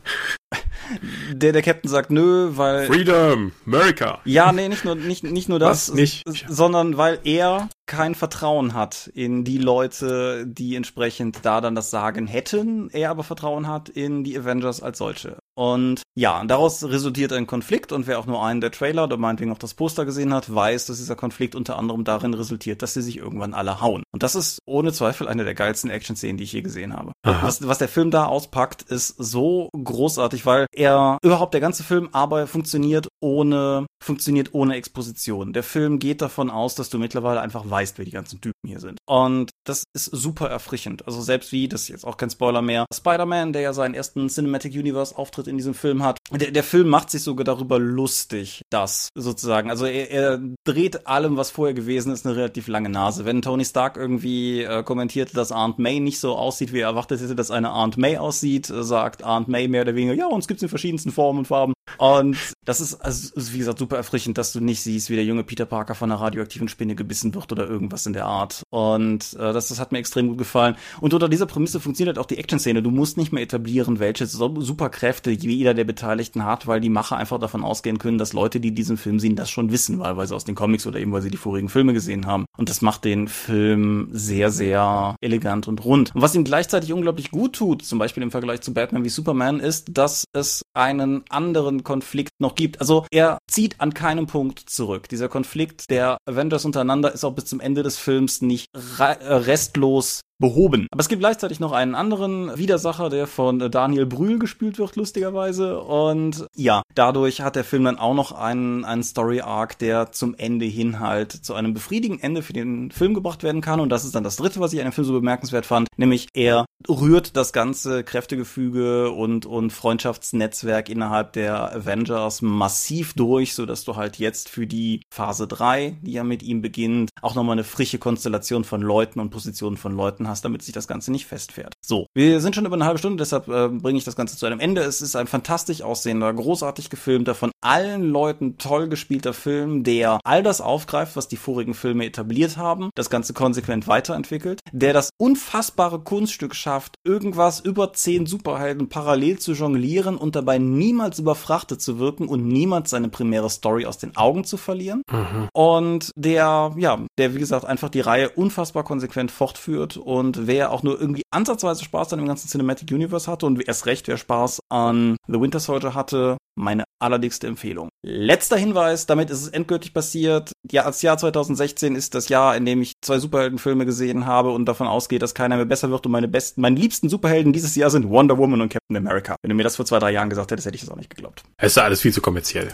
der, der Captain sagt nö, weil. Freedom, America. Ja, nee, nicht nur, nicht, nicht nur das, Was? nicht. sondern weil er kein Vertrauen hat in die Leute, die entsprechend da dann das Sagen hätten, er aber Vertrauen hat in die Avengers als solche. Und ja, daraus resultiert ein Konflikt und wer auch nur einen der Trailer oder meinetwegen auch das Poster gesehen hat, weiß, dass dieser Konflikt unter anderem darin resultiert, dass sie sich irgendwann alle hauen. Und das ist ohne Zweifel eine der geilsten Action-Szenen, die ich je gesehen habe. Was, was der Film da auspackt, ist so großartig, weil er überhaupt der ganze Film aber funktioniert ohne funktioniert ohne Exposition. Der Film geht davon aus, dass du mittlerweile einfach weißt, wer die ganzen Typen hier sind. Und das ist super erfrischend. Also selbst wie, das ist jetzt auch kein Spoiler mehr, Spider-Man, der ja seinen ersten Cinematic Universe Auftritt in diesem Film hat, der, der Film macht sich sogar darüber lustig, dass sozusagen, also er, er dreht allem, was vorher gewesen ist, eine relativ lange Nase. Wenn Tony Stark irgendwie äh, kommentiert, dass Aunt May nicht so aussieht, wie er erwartet hätte, dass eine Aunt May aussieht, sagt Aunt May mehr oder weniger, ja, uns gibt's in verschiedensten Formen und Farben. Und das ist, also, wie gesagt, super erfrischend, dass du nicht siehst, wie der junge Peter Parker von einer radioaktiven Spinne gebissen wird oder irgendwas in der Art. Und äh, das, das hat mir extrem gut gefallen. Und unter dieser Prämisse funktioniert auch die Action-Szene. Du musst nicht mehr etablieren, welche Superkräfte jeder der Beteiligten hat, weil die Macher einfach davon ausgehen können, dass Leute, die diesen Film sehen, das schon wissen, wahlweise aus den Comics oder eben weil sie die vorigen Filme gesehen haben. Und das macht den Film sehr, sehr elegant und rund. Und was ihm gleichzeitig unglaublich gut tut, zum Beispiel im Vergleich zu Batman wie Superman, ist, dass es einen anderen Konflikt noch gibt. Also er zieht an keinem Punkt zurück. Dieser Konflikt der Avengers untereinander ist auch bis zum Ende des Films nicht restlos behoben. Aber es gibt gleichzeitig noch einen anderen Widersacher, der von Daniel Brühl gespielt wird, lustigerweise. Und ja, dadurch hat der Film dann auch noch einen, einen Story-Arc, der zum Ende hin halt zu einem befriedigenden Ende für den Film gebracht werden kann. Und das ist dann das dritte, was ich an dem Film so bemerkenswert fand, nämlich er rührt das ganze Kräftegefüge und, und Freundschaftsnetzwerk innerhalb der Avengers massiv durch, so du halt jetzt für die Phase 3, die ja mit ihm beginnt, auch nochmal eine frische Konstellation von Leuten und Positionen von Leuten hast, damit sich das Ganze nicht festfährt. So, wir sind schon über eine halbe Stunde, deshalb äh, bringe ich das Ganze zu einem Ende. Es ist ein fantastisch aussehender, großartig gefilmter, von allen Leuten toll gespielter Film, der all das aufgreift, was die vorigen Filme etabliert haben, das Ganze konsequent weiterentwickelt, der das unfassbare Kunststück schafft, irgendwas über zehn Superhelden parallel zu jonglieren und dabei niemals überfrachtet zu wirken und niemals seine primäre Story aus den Augen zu verlieren. Mhm. Und der, ja, der, wie gesagt, einfach die Reihe unfassbar konsequent fortführt und und wer auch nur irgendwie ansatzweise Spaß an dem ganzen Cinematic Universe hatte und erst recht wer Spaß an The Winter Soldier hatte, meine allerdickste Empfehlung. Letzter Hinweis, damit ist es endgültig passiert. Ja, das Jahr 2016 ist das Jahr, in dem ich zwei Superheldenfilme gesehen habe und davon ausgeht, dass keiner mehr besser wird und meine besten, meine liebsten Superhelden dieses Jahr sind Wonder Woman und Captain America. Wenn du mir das vor zwei, drei Jahren gesagt hättest, hätte ich das auch nicht geglaubt. Es ist alles viel zu kommerziell.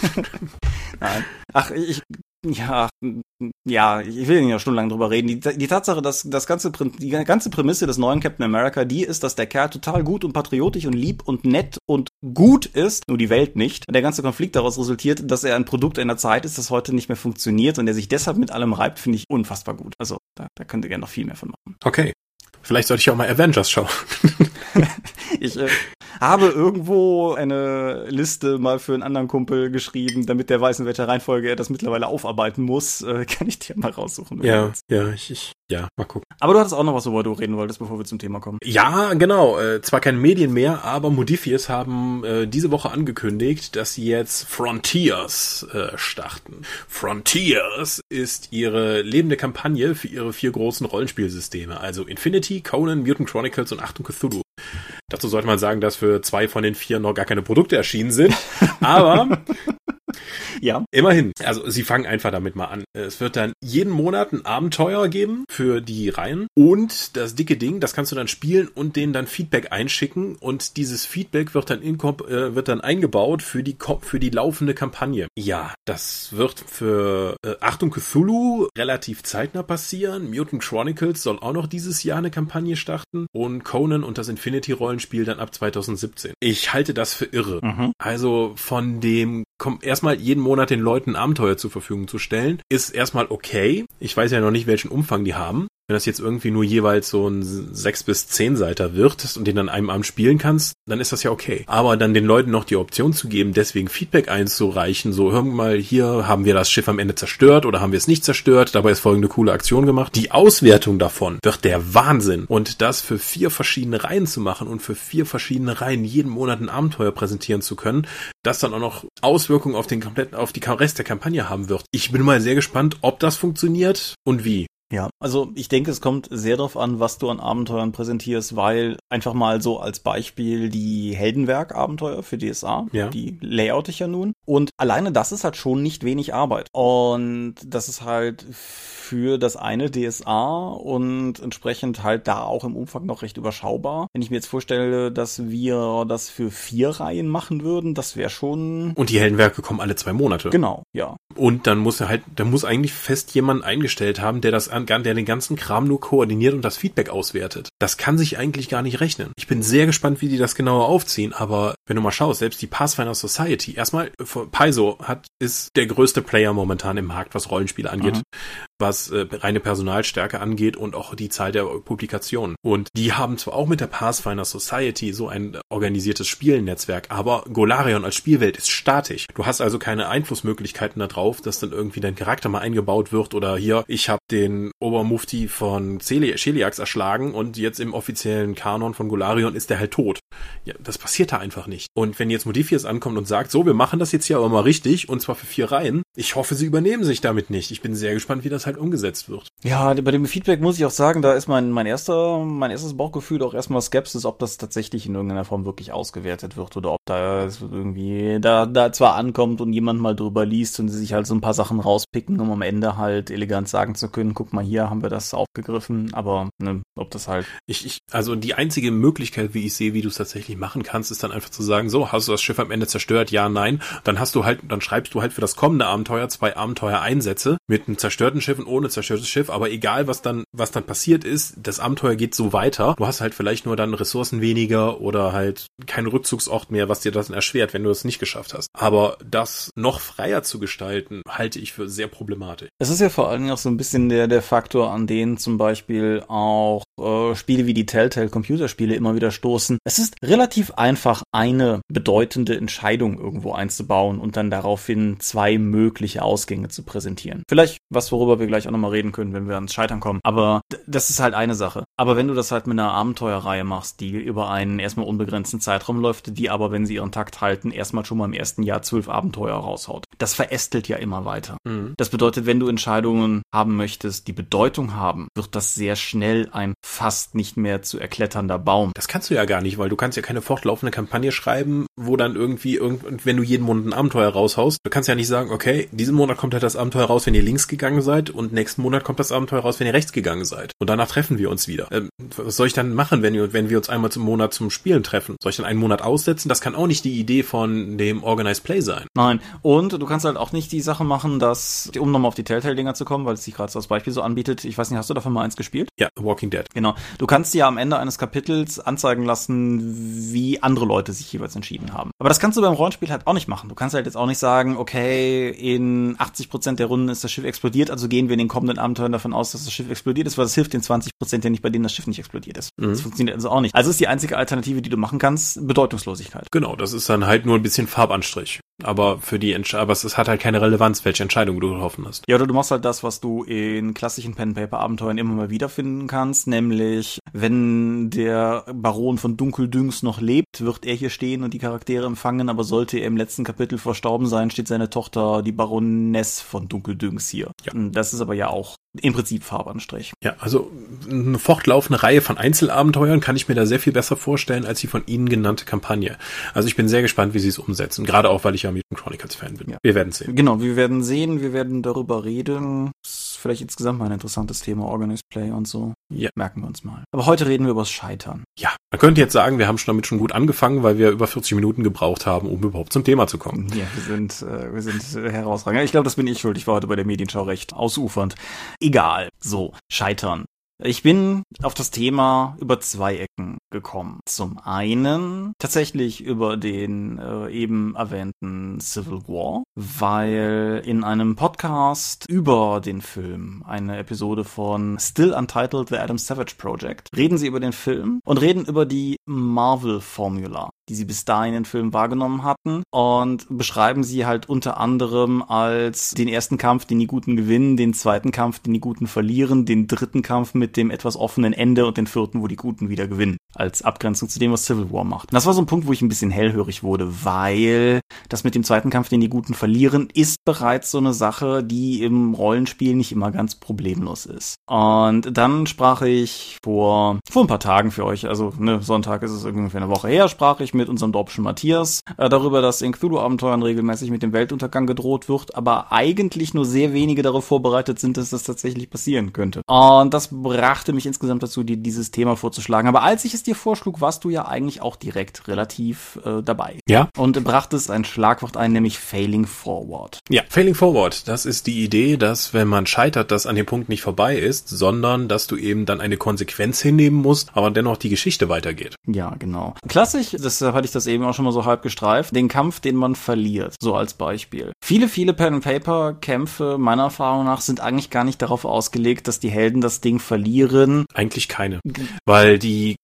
Nein. Ach, ich, ja, ja, ich will nicht noch stundenlang drüber reden. Die, die Tatsache, dass das ganze, die ganze Prämisse des neuen Captain America die ist, dass der Kerl total gut und patriotisch und lieb und nett und gut ist, nur die Welt nicht. Und der ganze Konflikt daraus resultiert, dass er ein Produkt einer Zeit ist, das heute nicht mehr funktioniert und der sich deshalb mit allem reibt, finde ich unfassbar gut. Also, da, da könnt ihr gerne noch viel mehr von machen. Okay. Vielleicht sollte ich auch mal Avengers schauen. ich äh, habe irgendwo eine Liste mal für einen anderen Kumpel geschrieben, damit der weiß, in welcher Reihenfolge er das mittlerweile aufarbeiten muss. Äh, kann ich dir mal raussuchen. Ja, ja, ich, ich, ja, mal gucken. Aber du hattest auch noch was, worüber du reden wolltest, bevor wir zum Thema kommen. Ja, genau. Äh, zwar keine Medien mehr, aber Modifius haben äh, diese Woche angekündigt, dass sie jetzt Frontiers äh, starten. Frontiers ist ihre lebende Kampagne für ihre vier großen Rollenspielsysteme, also Infinity, Conan, Mutant Chronicles und Achtung Cthulhu. Dazu sollte man sagen, dass für zwei von den vier noch gar keine Produkte erschienen sind. Aber ja. Immerhin. Also sie fangen einfach damit mal an. Es wird dann jeden Monat ein Abenteuer geben für die Reihen. Und das dicke Ding, das kannst du dann spielen und denen dann Feedback einschicken. Und dieses Feedback wird dann, in, äh, wird dann eingebaut für die, für die laufende Kampagne. Ja, das wird für äh, Achtung Cthulhu relativ zeitnah passieren. Mutant Chronicles soll auch noch dieses Jahr eine Kampagne starten. Und Conan und das Infinity-Rollenspiel dann ab 2017. Ich halte das für irre. Mhm. Also von dem kommt erstmal jeden Monat den Leuten Abenteuer zur Verfügung zu stellen, ist erstmal okay. Ich weiß ja noch nicht, welchen Umfang die haben. Wenn das jetzt irgendwie nur jeweils so ein sechs bis zehn Seiter wird und den dann einem Abend spielen kannst, dann ist das ja okay. Aber dann den Leuten noch die Option zu geben, deswegen Feedback einzureichen, so hör mal, hier haben wir das Schiff am Ende zerstört oder haben wir es nicht zerstört, dabei ist folgende coole Aktion gemacht. Die Auswertung davon wird der Wahnsinn. Und das für vier verschiedene Reihen zu machen und für vier verschiedene Reihen jeden Monat ein Abenteuer präsentieren zu können, das dann auch noch Auswirkungen auf den kompletten, auf die Rest der Kampagne haben wird. Ich bin mal sehr gespannt, ob das funktioniert und wie. Ja, also ich denke, es kommt sehr darauf an, was du an Abenteuern präsentierst, weil einfach mal so als Beispiel die Heldenwerk-Abenteuer für DSA, ja. die layout ich ja nun. Und alleine das ist halt schon nicht wenig Arbeit. Und das ist halt für das eine DSA und entsprechend halt da auch im Umfang noch recht überschaubar. Wenn ich mir jetzt vorstelle, dass wir das für vier Reihen machen würden, das wäre schon. Und die Heldenwerke kommen alle zwei Monate. Genau, ja. Und dann muss er halt, da muss eigentlich fest jemand eingestellt haben, der das, der den ganzen Kram nur koordiniert und das Feedback auswertet. Das kann sich eigentlich gar nicht rechnen. Ich bin sehr gespannt, wie die das genauer aufziehen, aber wenn du mal schaust, selbst die Pathfinder Society, erstmal, Paizo hat, ist der größte Player momentan im Markt, was Rollenspiele angeht. Mhm was äh, reine Personalstärke angeht und auch die Zahl der Publikationen. Und die haben zwar auch mit der Pathfinder Society so ein organisiertes Spielnetzwerk, aber Golarion als Spielwelt ist statisch. Du hast also keine Einflussmöglichkeiten darauf, dass dann irgendwie dein Charakter mal eingebaut wird oder hier, ich habe den Obermufti von Cheliax erschlagen und jetzt im offiziellen Kanon von Golarion ist der halt tot. Ja, das passiert da einfach nicht. Und wenn jetzt Modifius ankommt und sagt, so, wir machen das jetzt hier aber mal richtig und zwar für vier Reihen, ich hoffe, sie übernehmen sich damit nicht. Ich bin sehr gespannt, wie das halt umgesetzt wird. Ja, bei dem Feedback muss ich auch sagen, da ist mein, mein erster, mein erstes Bauchgefühl auch erstmal Skepsis, ob das tatsächlich in irgendeiner Form wirklich ausgewertet wird oder ob da irgendwie da, da zwar ankommt und jemand mal drüber liest und sie sich halt so ein paar Sachen rauspicken, um am Ende halt elegant sagen zu können, guck mal hier haben wir das aufgegriffen, aber ne, ob das halt. Ich, ich, also die einzige Möglichkeit, wie ich sehe, wie du es tatsächlich machen kannst, ist dann einfach zu sagen, so, hast du das Schiff am Ende zerstört? Ja, nein. Dann hast du halt, dann schreibst du halt für das kommende Abenteuer zwei Abenteuereinsätze mit einem zerstörten Schiff und ohne zerstörtes Schiff, aber egal was dann, was dann passiert ist, das Abenteuer geht so weiter. Du hast halt vielleicht nur dann Ressourcen weniger oder halt keinen Rückzugsort mehr, was dir das erschwert, wenn du es nicht geschafft hast. Aber das noch freier zu gestalten, halte ich für sehr problematisch. Es ist ja vor allen Dingen auch so ein bisschen der, der Faktor, an den zum Beispiel auch äh, Spiele wie die Telltale Computerspiele immer wieder stoßen. Es ist relativ einfach, eine bedeutende Entscheidung irgendwo einzubauen und dann daraufhin zwei mögliche Ausgänge zu präsentieren. Vielleicht was, worüber wir gleich auch nochmal reden können, wenn wir ans Scheitern kommen. Aber das ist halt eine Sache. Aber wenn du das halt mit einer Abenteuerreihe machst, die über einen erstmal unbegrenzten Zeitraum läuft, die aber, wenn sie ihren Takt halten, erstmal schon mal im ersten Jahr zwölf Abenteuer raushaut. Das verästelt ja immer weiter. Mhm. Das bedeutet, wenn du Entscheidungen haben möchtest, die Bedeutung haben, wird das sehr schnell ein fast nicht mehr zu erkletternder Baum. Das kannst du ja gar nicht, weil du kannst ja keine fortlaufende Kampagne schreiben, wo dann irgendwie, irgend, wenn du jeden Monat ein Abenteuer raushaust, du kannst ja nicht sagen, okay, diesen Monat kommt halt das Abenteuer raus, wenn ihr links gegangen seid und nächsten Monat kommt das Abenteuer raus, wenn ihr rechts gegangen seid. Und danach treffen wir uns wieder. Ähm, was soll ich dann machen, wenn wir, wenn wir uns einmal zum Monat zum Spielen treffen? Soll ich dann einen Monat aussetzen? Das kann auch nicht die Idee von dem Organized Play sein. Nein. Und du kannst halt auch nicht die Sache machen, dass, um nochmal auf die Telltale-Dinger zu kommen, weil es sich gerade so als Beispiel so anbietet, ich weiß nicht, hast du davon mal eins gespielt? Ja, Walking Dead. Genau. Du kannst dir am Ende eines Kapitels anzeigen lassen, wie andere Leute sich jeweils entschieden haben. Aber das kannst du beim Rollenspiel halt auch nicht machen. Du kannst halt jetzt auch nicht sagen, okay, in 80 Prozent der Runden ist das Schiff explodiert, also gehen wir in den kommenden Abenteuern davon aus, dass das Schiff explodiert ist, weil das hilft den 20 Prozent ja nicht, bei denen das Schiff nicht explodiert ist. Mhm. Das funktioniert also auch nicht. Also ist die einzige Alternative, die du machen kannst, Bedeutungslosigkeit. Genau, das ist dann halt nur ein bisschen Farbanstrich. Aber für die Entsch aber es hat halt keine Relevanz, welche Entscheidung du getroffen hast. Ja, oder du machst halt das, was du in klassischen Pen-Paper-Abenteuern immer mal wiederfinden kannst, nämlich wenn der Baron von Dunkeldüngs noch lebt, wird er hier stehen und die Charaktere empfangen, aber sollte er im letzten Kapitel verstorben sein, steht seine Tochter, die Baroness von Dunkeldüngs hier. Ja. Das ist aber ja auch im Prinzip Farbanstrich. Ja, also eine fortlaufende Reihe von Einzelabenteuern kann ich mir da sehr viel besser vorstellen als die von Ihnen genannte Kampagne. Also ich bin sehr gespannt, wie Sie es umsetzen. Gerade auch, weil ich ja Mutant Chronicles Fan bin. Ja. Wir werden sehen. Genau, wir werden sehen, wir werden darüber reden. Das ist vielleicht insgesamt mal ein interessantes Thema, Organized Play und so. Ja. Merken wir uns mal. Aber heute reden wir über das Scheitern. Ja, man könnte jetzt sagen, wir haben schon damit schon gut angefangen, weil wir über 40 Minuten gebraucht haben, um überhaupt zum Thema zu kommen. Ja, wir sind, äh, wir sind herausragend. Ich glaube, das bin ich schuld. Ich war heute bei der Medienschau recht ausufernd. Egal. So, Scheitern. Ich bin auf das Thema über zwei Ecken gekommen. Zum einen tatsächlich über den äh, eben erwähnten Civil War, weil in einem Podcast über den Film, eine Episode von Still Untitled The Adam Savage Project, reden sie über den Film und reden über die Marvel Formula die sie bis dahin in Filmen wahrgenommen hatten und beschreiben sie halt unter anderem als den ersten Kampf, den die Guten gewinnen, den zweiten Kampf, den die Guten verlieren, den dritten Kampf mit dem etwas offenen Ende und den vierten, wo die Guten wieder gewinnen, als Abgrenzung zu dem, was Civil War macht. Und das war so ein Punkt, wo ich ein bisschen hellhörig wurde, weil das mit dem zweiten Kampf, den die Guten verlieren, ist bereits so eine Sache, die im Rollenspiel nicht immer ganz problemlos ist. Und dann sprach ich vor, vor ein paar Tagen für euch, also ne, Sonntag ist es ungefähr eine Woche her, sprach ich mit unserem Dorpschen Matthias äh, darüber, dass in Cthulhu-Abenteuern regelmäßig mit dem Weltuntergang gedroht wird, aber eigentlich nur sehr wenige darauf vorbereitet sind, dass das tatsächlich passieren könnte. Und das brachte mich insgesamt dazu, dir dieses Thema vorzuschlagen. Aber als ich es dir vorschlug, warst du ja eigentlich auch direkt relativ äh, dabei. Ja. Und brachtest ein Schlagwort ein, nämlich Failing Forward. Ja, Failing Forward, das ist die Idee, dass wenn man scheitert, das an dem Punkt nicht vorbei ist, sondern dass du eben dann eine Konsequenz hinnehmen musst, aber dennoch die Geschichte weitergeht. Ja, genau. Klassisch, deshalb hatte ich das eben auch schon mal so halb gestreift, den Kampf, den man verliert, so als Beispiel. Viele, viele Pen-and-Paper-Kämpfe, meiner Erfahrung nach, sind eigentlich gar nicht darauf ausgelegt, dass die Helden das Ding verlieren. Eigentlich keine. Weil die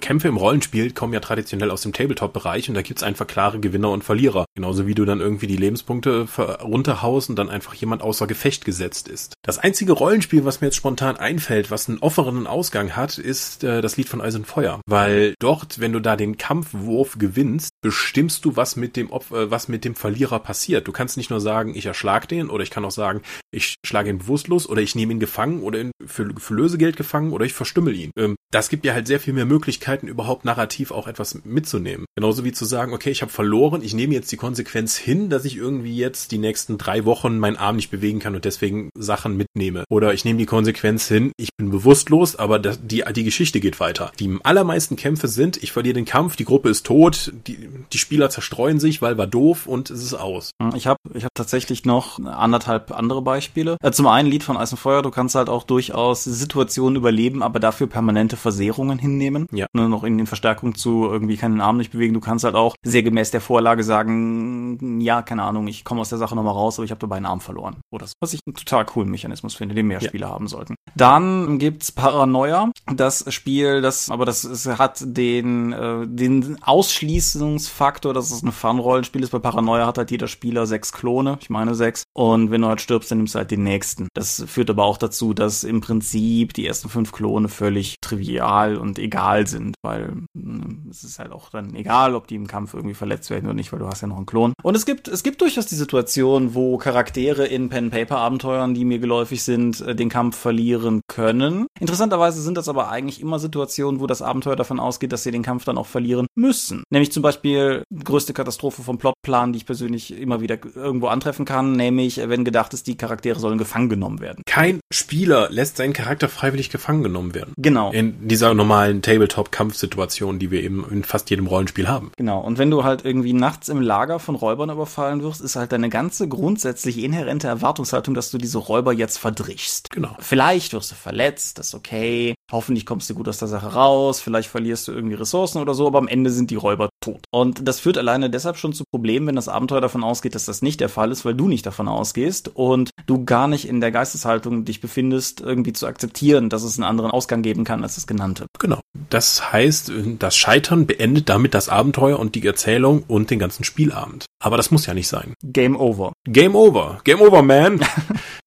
Kämpfe im Rollenspiel kommen ja traditionell aus dem Tabletop-Bereich und da gibt's einfach klare Gewinner und Verlierer. Genauso wie du dann irgendwie die Lebenspunkte runterhaust und dann einfach jemand außer Gefecht gesetzt ist. Das einzige Rollenspiel, was mir jetzt spontan einfällt, was einen offenen Ausgang hat, ist äh, das Lied von Eis und Feuer. Weil dort, wenn du da den Kampfwurf gewinnst, bestimmst du, was mit dem Opfer, äh, was mit dem Verlierer passiert. Du kannst nicht nur sagen, ich erschlag den, oder ich kann auch sagen, ich schlage ihn bewusstlos, oder ich nehme ihn gefangen, oder ihn für, für Lösegeld gefangen, oder ich verstümmel ihn. Ähm, das gibt ja halt sehr viel mehr Möglichkeiten, überhaupt narrativ auch etwas mitzunehmen. Genauso wie zu sagen, okay, ich habe verloren, ich nehme jetzt die Konsequenz hin, dass ich irgendwie jetzt die nächsten drei Wochen meinen Arm nicht bewegen kann und deswegen Sachen mitnehme. Oder ich nehme die Konsequenz hin, ich bin bewusstlos, aber die, die Geschichte geht weiter. Die allermeisten Kämpfe sind, ich verliere den Kampf, die Gruppe ist tot, die, die Spieler zerstreuen sich, weil war doof und es ist aus. Ich habe ich hab tatsächlich noch anderthalb andere Beispiele. Äh, zum einen Lied von Eis und Feuer, du kannst halt auch durchaus Situationen überleben, aber dafür permanente Versehrungen hinnehmen. Ja. Nur noch in den Verstärkungen zu irgendwie keinen Arm nicht bewegen. Du kannst halt auch sehr gemäß der Vorlage sagen, ja, keine Ahnung, ich komme aus der Sache nochmal raus, aber ich habe dabei einen Arm verloren. Oder so. Was ich einen total coolen Mechanismus finde, den mehr ja. Spieler haben sollten. Dann gibt's Paranoia. Das Spiel, das, aber das ist, hat den, äh, den Ausschließungsfaktor, dass es ein Fun-Rollenspiel ist. Bei Paranoia hat halt jeder Spieler sechs Klone, ich meine sechs. Und wenn du halt stirbst, dann nimmst du halt den nächsten. Das führt aber auch dazu, dass im Prinzip die ersten fünf Klone völlig trivial und egal sind, weil äh, es ist halt auch dann egal, ob die im Kampf irgendwie verletzt werden oder nicht, weil du hast ja noch einen Klon. Und es gibt, es gibt durchaus die Situation, wo Charaktere in Pen-Paper-Abenteuern, die mir geläufig sind, äh, den Kampf verlieren können. Interessanterweise sind das aber eigentlich immer Situationen, wo das Abenteuer davon ausgeht, dass sie den Kampf dann auch verlieren müssen. Nämlich zum Beispiel größte Katastrophe vom Plotplan, die ich persönlich immer wieder irgendwo antreffen kann, nämlich wenn gedacht ist, die Charaktere sollen gefangen genommen werden. Kein Spieler lässt seinen Charakter freiwillig gefangen genommen werden. Genau. In dieser normalen Tabletop-Kampfsituation, die wir eben in fast jedem Rollenspiel haben. Genau. Und wenn du halt irgendwie nachts im Lager von Räubern überfallen wirst, ist halt deine ganze grundsätzlich inhärente Erwartungshaltung, dass du diese Räuber jetzt verdrichst. Genau. Vielleicht wirst du verletzt, das ist okay. Hoffentlich kommst du gut aus der Sache raus. Vielleicht verlierst du irgendwie Ressourcen oder so, aber am Ende sind die Räuber tot. Und das führt alleine deshalb schon zu Problemen, wenn das Abenteuer davon ausgeht, dass das nicht der Fall ist, weil du nicht davon ausgehst und du gar nicht in der Geisteshaltung dich befindest, irgendwie zu akzeptieren, dass es einen anderen Ausgang geben kann als das genannte. Genau. Das heißt, das Scheitern beendet damit das Abenteuer und die Erzählung und den ganzen Spielabend. Aber das muss ja nicht sein. Game over. Game over. Game over, man.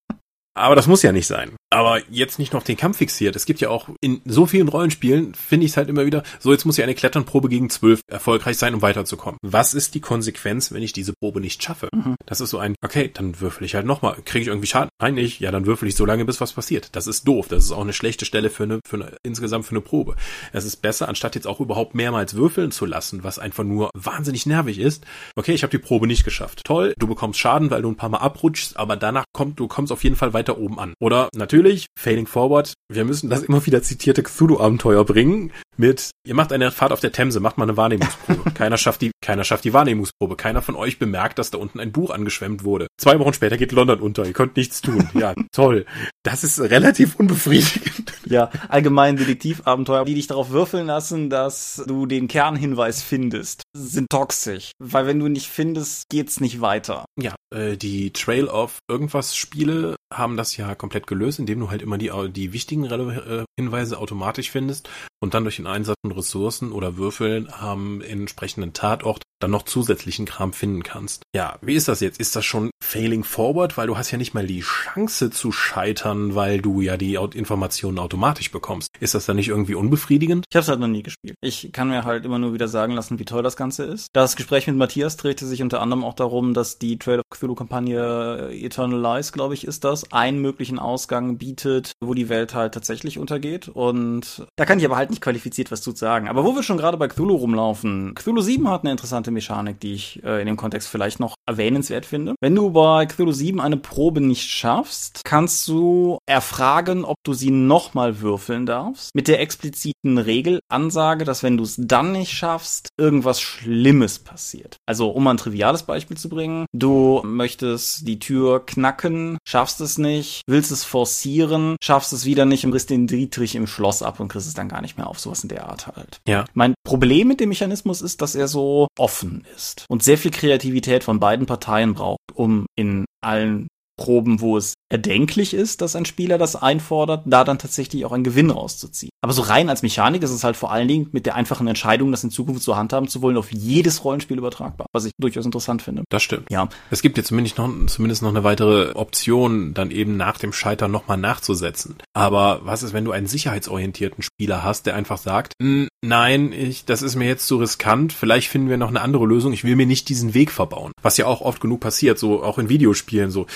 Aber das muss ja nicht sein. Aber jetzt nicht noch den Kampf fixiert. Es gibt ja auch in so vielen Rollenspielen, finde ich es halt immer wieder, so jetzt muss ja eine Kletternprobe gegen zwölf erfolgreich sein, um weiterzukommen. Was ist die Konsequenz, wenn ich diese Probe nicht schaffe? Mhm. Das ist so ein, okay, dann würfel ich halt nochmal. Kriege ich irgendwie Schaden? Nein, nicht. Ja, dann würfel ich so lange, bis was passiert. Das ist doof. Das ist auch eine schlechte Stelle für eine, für eine insgesamt für eine Probe. Es ist besser, anstatt jetzt auch überhaupt mehrmals würfeln zu lassen, was einfach nur wahnsinnig nervig ist. Okay, ich habe die Probe nicht geschafft. Toll, du bekommst Schaden, weil du ein paar Mal abrutschst, aber danach kommt, du kommst auf jeden Fall weiter oben an. Oder natürlich, Failing Forward, wir müssen das immer wieder zitierte Cthulhu-Abenteuer bringen mit, ihr macht eine Fahrt auf der Themse, macht mal eine Wahrnehmungsprobe. keiner schafft die, keiner schafft die Wahrnehmungsprobe. Keiner von euch bemerkt, dass da unten ein Buch angeschwemmt wurde. Zwei Wochen später geht London unter. Ihr könnt nichts tun. Ja, toll. Das ist relativ unbefriedigend. Ja, allgemein Detektivabenteuer, die dich darauf würfeln lassen, dass du den Kernhinweis findest, sind toxisch. Weil wenn du nicht findest, geht's nicht weiter. Ja, äh, die Trail of irgendwas Spiele haben das ja komplett gelöst, indem du halt immer die, die wichtigen äh, Hinweise automatisch findest und dann durch den Einsatz von Ressourcen oder Würfeln am entsprechenden Tatort dann noch zusätzlichen Kram finden kannst. Ja, wie ist das jetzt? Ist das schon Failing Forward? Weil du hast ja nicht mal die Chance zu scheitern, weil du ja die Informationen automatisch bekommst. Ist das dann nicht irgendwie unbefriedigend? Ich habe es halt noch nie gespielt. Ich kann mir halt immer nur wieder sagen lassen, wie toll das Ganze ist. Das Gespräch mit Matthias drehte sich unter anderem auch darum, dass die Trail of Cthulhu-Kampagne Eternal Lies, glaube ich, ist das, einen möglichen Ausgang bietet, wo die Welt halt tatsächlich untergeht. Und da kann ich aber halt nicht qualifiziert was zu sagen. Aber wo wir schon gerade bei Cthulhu rumlaufen, Cthulhu 7 hat eine interessante Mechanik, die ich äh, in dem Kontext vielleicht noch erwähnenswert finde. Wenn du bei Cthulhu 7 eine Probe nicht schaffst, kannst du erfragen, ob du sie nochmal würfeln darfst. Mit der expliziten Regelansage, dass wenn du es dann nicht schaffst, irgendwas Schlimmes passiert. Also, um mal ein triviales Beispiel zu bringen, du möchtest die Tür knacken, schaffst es nicht, willst es forcieren, schaffst es wieder nicht und riss den Dietrich im Schloss ab und kriegst es dann gar nicht mehr auf. Sowas in der Art halt. Ja. Mein Problem mit dem Mechanismus ist, dass er so offen ist und sehr viel Kreativität von beiden Parteien braucht, um in allen Proben, wo es erdenklich ist, dass ein Spieler das einfordert, da dann tatsächlich auch einen Gewinn rauszuziehen. Aber so rein als Mechanik ist es halt vor allen Dingen mit der einfachen Entscheidung, das in Zukunft so handhaben zu wollen, auf jedes Rollenspiel übertragbar, was ich durchaus interessant finde. Das stimmt. Ja. Es gibt jetzt zumindest noch, zumindest noch eine weitere Option, dann eben nach dem Scheitern nochmal nachzusetzen. Aber was ist, wenn du einen sicherheitsorientierten Spieler hast, der einfach sagt, nein, ich, das ist mir jetzt zu riskant, vielleicht finden wir noch eine andere Lösung, ich will mir nicht diesen Weg verbauen. Was ja auch oft genug passiert, so auch in Videospielen so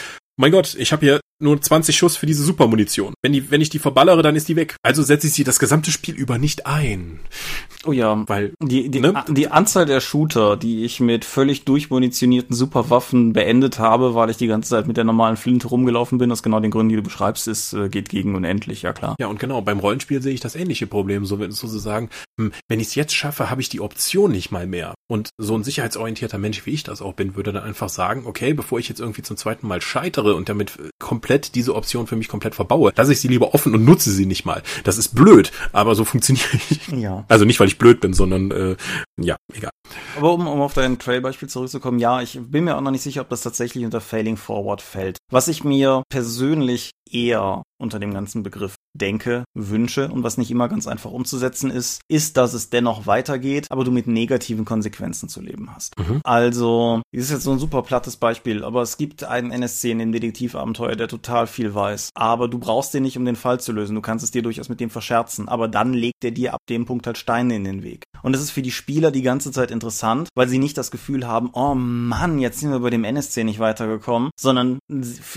mein Gott, ich habe hier nur 20 Schuss für diese Supermunition. Wenn, die, wenn ich die verballere, dann ist die weg. Also setze ich sie das gesamte Spiel über nicht ein. Oh ja, Weil die, die, Ne? die Anzahl der Shooter, die ich mit völlig durchmunitionierten Superwaffen beendet habe, weil ich die ganze Zeit mit der normalen Flinte rumgelaufen bin, aus genau den Gründen, die du beschreibst, ist, äh, geht gegen unendlich, ja klar. Ja, und genau, beim Rollenspiel sehe ich das ähnliche Problem. So, wenn sozusagen, hm, wenn ich es jetzt schaffe, habe ich die Option nicht mal mehr. Und so ein sicherheitsorientierter Mensch, wie ich das auch bin, würde dann einfach sagen, okay, bevor ich jetzt irgendwie zum zweiten Mal scheitere und damit äh, komplett diese Option für mich komplett verbaue, lasse ich sie lieber offen und nutze sie nicht mal. Das ist blöd, aber so funktioniert ich. Ja. Also nicht, weil ich blöd bin, sondern äh, ja, egal. Aber um, um auf dein Trail-Beispiel zurückzukommen, ja, ich bin mir auch noch nicht sicher, ob das tatsächlich unter Failing Forward fällt. Was ich mir persönlich eher unter dem ganzen Begriff denke, wünsche und was nicht immer ganz einfach umzusetzen ist, ist, dass es dennoch weitergeht, aber du mit negativen Konsequenzen zu leben hast. Mhm. Also, das ist jetzt so ein super plattes Beispiel, aber es gibt einen NSC in dem Detektivabenteuer, der total viel weiß, aber du brauchst den nicht, um den Fall zu lösen. Du kannst es dir durchaus mit dem verscherzen, aber dann legt er dir ab dem Punkt halt Steine in den Weg. Und das ist für die Spieler die ganze Zeit interessant, weil sie nicht das Gefühl haben, oh Mann, jetzt sind wir bei dem NSC nicht weitergekommen, sondern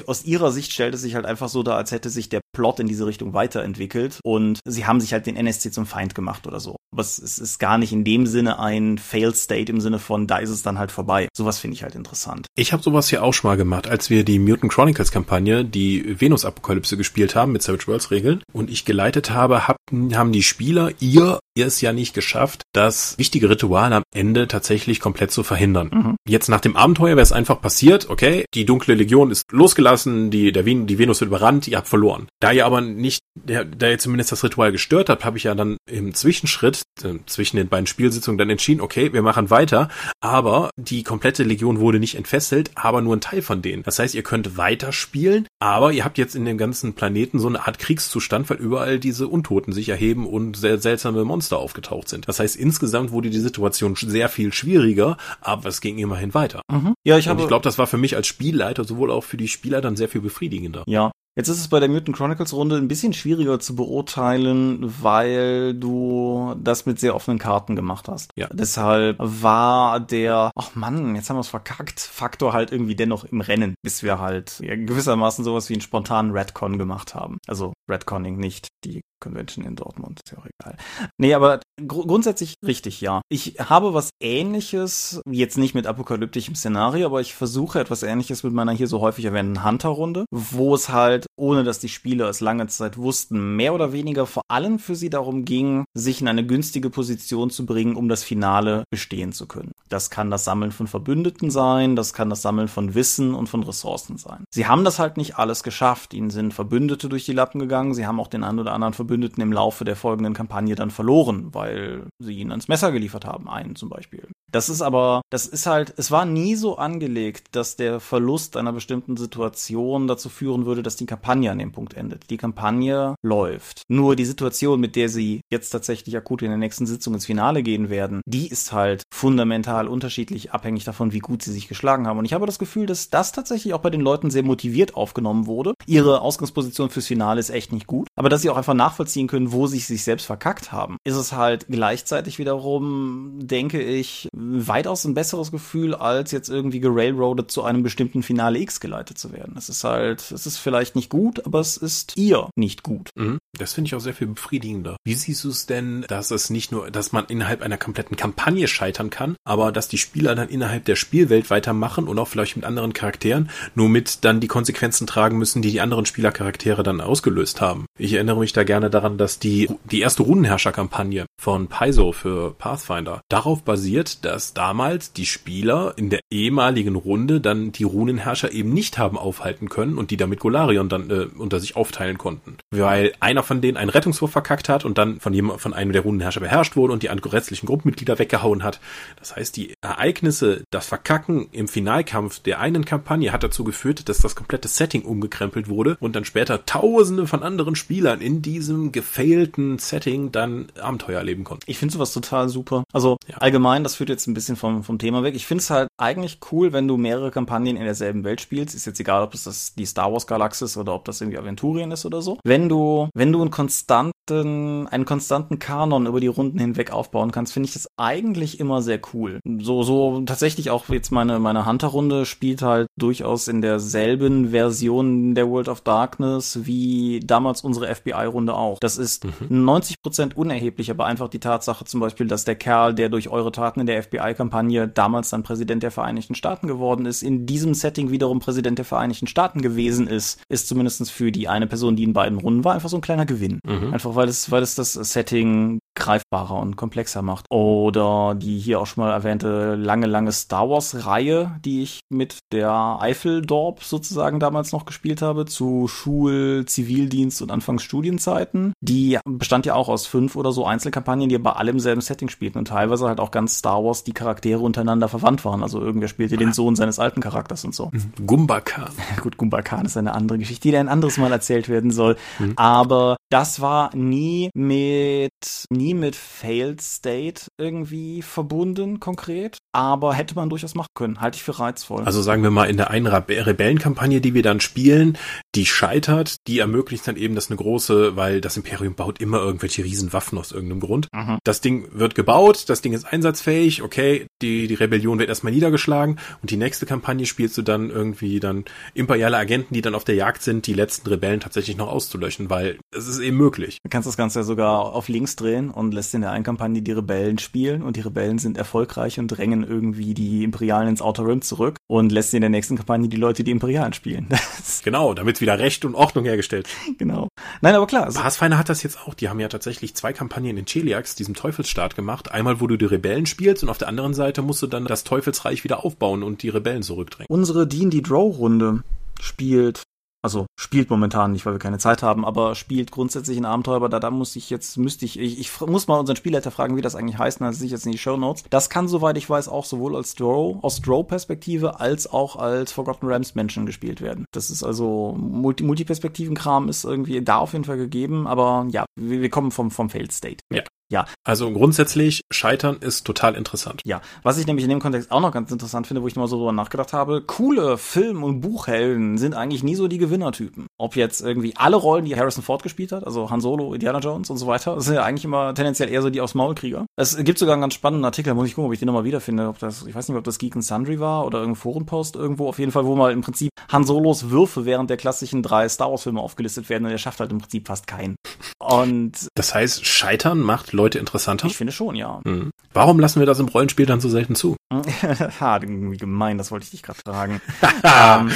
aus ihrer Sicht stellt es sich halt einfach so dar, als hätte sich der Plot in diese Richtung weiterentwickelt und sie haben sich halt den NSC zum Feind gemacht oder so. Aber es, ist gar nicht in dem Sinne ein Failed State im Sinne von, da ist es dann halt vorbei. Sowas finde ich halt interessant. Ich habe sowas hier auch schon mal gemacht, als wir die Mutant Chronicles Kampagne, die Venus-Apokalypse gespielt haben mit Savage Worlds Regeln und ich geleitet habe, hab, haben die Spieler ihr, ihr es ja nicht geschafft, das wichtige Ritual am Ende tatsächlich komplett zu verhindern. Mhm. Jetzt nach dem Abenteuer wäre es einfach passiert, okay, die dunkle Legion ist losgelassen, die, der Ven die Venus wird überrannt, ihr habt verloren. Da ihr aber nicht, der, da ihr zumindest das Ritual gestört habt, habe ich ja dann im Zwischenschritt, äh, zwischen den beiden Spielsitzungen dann entschieden, okay, wir machen weiter, aber die komplette Legion wurde nicht entfesselt, aber nur ein Teil von denen. Das heißt, ihr könnt weiterspielen, aber ihr habt jetzt in dem ganzen Planeten so eine Art Kriegszustand, weil überall diese Untoten sich erheben und sehr seltsame Monster aufgetaucht sind. Das heißt, insgesamt wurde die Situation sehr viel schwieriger, aber es ging immerhin weiter. Mhm. Ja, ich Und habe. ich glaube, das war für mich als Spielleiter sowohl auch für die Spieler dann sehr viel befriedigender. ja. Jetzt ist es bei der Mutant Chronicles Runde ein bisschen schwieriger zu beurteilen, weil du das mit sehr offenen Karten gemacht hast. Ja. Deshalb war der, ach Mann, jetzt haben wir es verkackt, Faktor halt irgendwie dennoch im Rennen, bis wir halt ja, gewissermaßen sowas wie einen spontanen Redcon gemacht haben. Also Redconning nicht die Convention in Dortmund, ist ja auch egal. Nee, aber gr grundsätzlich richtig, ja. Ich habe was ähnliches, jetzt nicht mit apokalyptischem Szenario, aber ich versuche etwas ähnliches mit meiner hier so häufig erwähnten Hunter-Runde, wo es halt, ohne dass die Spieler es lange Zeit wussten, mehr oder weniger vor allem für sie darum ging, sich in eine günstige Position zu bringen, um das Finale bestehen zu können. Das kann das Sammeln von Verbündeten sein, das kann das Sammeln von Wissen und von Ressourcen sein. Sie haben das halt nicht alles geschafft. Ihnen sind Verbündete durch die Lappen gegangen, sie haben auch den einen oder anderen Verbündeten im Laufe der folgenden Kampagne dann verloren, weil sie ihnen ans Messer geliefert haben, einen zum Beispiel. Das ist aber, das ist halt, es war nie so angelegt, dass der Verlust einer bestimmten Situation dazu führen würde, dass die Kampagne an dem Punkt endet. Die Kampagne läuft. Nur die Situation, mit der sie jetzt tatsächlich akut in der nächsten Sitzung ins Finale gehen werden, die ist halt fundamental unterschiedlich, abhängig davon, wie gut sie sich geschlagen haben. Und ich habe das Gefühl, dass das tatsächlich auch bei den Leuten sehr motiviert aufgenommen wurde. Ihre Ausgangsposition fürs Finale ist echt nicht gut, aber dass sie auch einfach nachvollziehen können, wo sie sich selbst verkackt haben, ist es halt gleichzeitig wiederum, denke ich, weitaus ein besseres Gefühl, als jetzt irgendwie gerailroadet zu einem bestimmten Finale X geleitet zu werden. Es ist halt, es ist vielleicht nicht gut, aber es ist ihr nicht gut. Mhm. Das finde ich auch sehr viel befriedigender. Wie siehst du es denn, dass es nicht nur, dass man innerhalb einer kompletten Kampagne scheitern kann, aber dass die Spieler dann innerhalb der Spielwelt weitermachen und auch vielleicht mit anderen Charakteren, nur mit dann die Konsequenzen tragen müssen, die die anderen Spielercharaktere dann ausgelöst haben. Ich erinnere mich da gerne daran, dass die, die erste Runenherrscher-Kampagne von Paizo für Pathfinder darauf basiert, dass damals die Spieler in der ehemaligen Runde dann die Runenherrscher eben nicht haben aufhalten können und die damit Golarion dann äh, unter sich aufteilen konnten. Weil einer von denen einen Rettungswurf verkackt hat und dann von jemand, von einem der Runenherrscher beherrscht wurde und die restlichen Gruppenmitglieder weggehauen hat. Das heißt, die Ereignisse, das Verkacken im Finalkampf der einen Kampagne hat dazu geführt, dass das komplette Setting umgekrempelt wurde und dann später tausende von anderen Spielern in diesem gefailten Setting dann Abenteuer erleben konnten. Ich finde sowas total super. Also ja. allgemein, das führt jetzt ein bisschen vom, vom Thema weg. Ich finde es halt eigentlich cool, wenn du mehrere Kampagnen in derselben Welt spielst. Ist jetzt egal, ob das, das die Star Wars Galaxis oder ob das irgendwie Aventurien ist oder so. Wenn du, wenn du einen konstanten, einen konstanten Kanon über die Runden hinweg aufbauen kannst, finde ich das eigentlich immer sehr cool. So, so tatsächlich auch jetzt meine, meine Hunter-Runde spielt halt durchaus in derselben Version der World of Darkness wie damals unsere FBI-Runde auch. Das ist mhm. 90% unerheblich, aber einfach die Tatsache zum Beispiel, dass der Kerl, der durch eure Taten in der FBI-Kampagne damals dann Präsident der Vereinigten Staaten geworden ist, in diesem Setting wiederum Präsident der Vereinigten Staaten gewesen ist, ist zumindest für die eine Person, die in beiden Runden war, einfach so ein kleiner Gewinn. Mhm. Einfach weil es, weil es das Setting greifbarer und komplexer macht. Oder die hier auch schon mal erwähnte lange, lange Star Wars-Reihe, die ich mit der Eifeldorp sozusagen damals noch gespielt habe, zu Schul-, Zivildienst und Anfangsstudienzeiten. Die bestand ja auch aus fünf oder so Einzelkampagnen, die aber alle im selben Setting spielten und teilweise halt auch ganz Star Wars die Charaktere untereinander verwandt waren. Also irgendwer spielte den Sohn seines alten Charakters und so. Mhm. Gumba Khan. Gut, Gumba Khan ist eine andere Geschichte, die ein anderes Mal erzählt werden soll. Mhm. Aber das war nie mit, nie mit Failed State irgendwie verbunden, konkret. Aber hätte man durchaus machen können. Halte ich für reizvoll. Also sagen wir mal, in der einen Rebellenkampagne, die wir dann spielen, die scheitert, die ermöglicht dann eben, dass eine große, weil das Imperium baut immer irgendwelche Riesenwaffen aus irgendeinem Grund. Mhm. Das Ding wird gebaut, das Ding ist einsatzfähig, okay, die, die Rebellion wird erstmal niedergeschlagen und die nächste Kampagne spielst du dann irgendwie dann imperiale Agenten, die dann auf der Jagd sind, die letzten Rebellen tatsächlich noch auszulöschen, weil es ist eben möglich. Du kannst das Ganze ja sogar auf links drehen und lässt in der einen Kampagne die Rebellen spielen und die Rebellen sind erfolgreich und drängen irgendwie die Imperialen ins Outer Rim zurück und lässt in der nächsten Kampagne die Leute die Imperialen spielen. genau, damit wieder Recht und Ordnung hergestellt. Genau. Nein, aber klar. Pathfinder hat das jetzt auch. Die haben ja tatsächlich zwei Kampagnen in Cheliax, diesem Teufelsstaat gemacht. Einmal, wo du die Rebellen spielst und auf der anderen Seite musst du dann das Teufelsreich wieder aufbauen und die Rebellen zurückdrängen. Unsere D&D Draw Runde spielt also spielt momentan nicht, weil wir keine Zeit haben, aber spielt grundsätzlich ein Abenteuer, da, da muss ich jetzt, müsste ich, ich, ich muss mal unseren Spielleiter fragen, wie das eigentlich heißt, dann sehe ich jetzt in die Show Notes. Das kann, soweit ich weiß, auch sowohl als Draw, aus Draw-Perspektive als auch als Forgotten Realms Menschen gespielt werden. Das ist also, Multi Multiperspektiven-Kram ist irgendwie da auf jeden Fall gegeben, aber ja, wir, wir kommen vom, vom Failed State. Ja. Ja. Also grundsätzlich, Scheitern ist total interessant. Ja. Was ich nämlich in dem Kontext auch noch ganz interessant finde, wo ich mal so drüber nachgedacht habe, coole Film- und Buchhelden sind eigentlich nie so die Gewinnertypen. Ob jetzt irgendwie alle Rollen, die Harrison Ford gespielt hat, also Han Solo, Indiana Jones und so weiter, sind ja eigentlich immer tendenziell eher so die aus Maulkrieger. Es gibt sogar einen ganz spannenden Artikel, muss ich gucken, ob ich den nochmal wiederfinde, ob das, ich weiß nicht, ob das Geek and Sundry war oder irgendein Forenpost irgendwo, auf jeden Fall, wo mal im Prinzip Han Solos Würfe während der klassischen drei Star Wars Filme aufgelistet werden und er schafft halt im Prinzip fast keinen. Und. Das heißt, Scheitern macht Leute interessanter? Ich finde schon, ja. Mhm. Warum lassen wir das im Rollenspiel dann so selten zu? ha, irgendwie gemein, das wollte ich dich gerade fragen. ähm,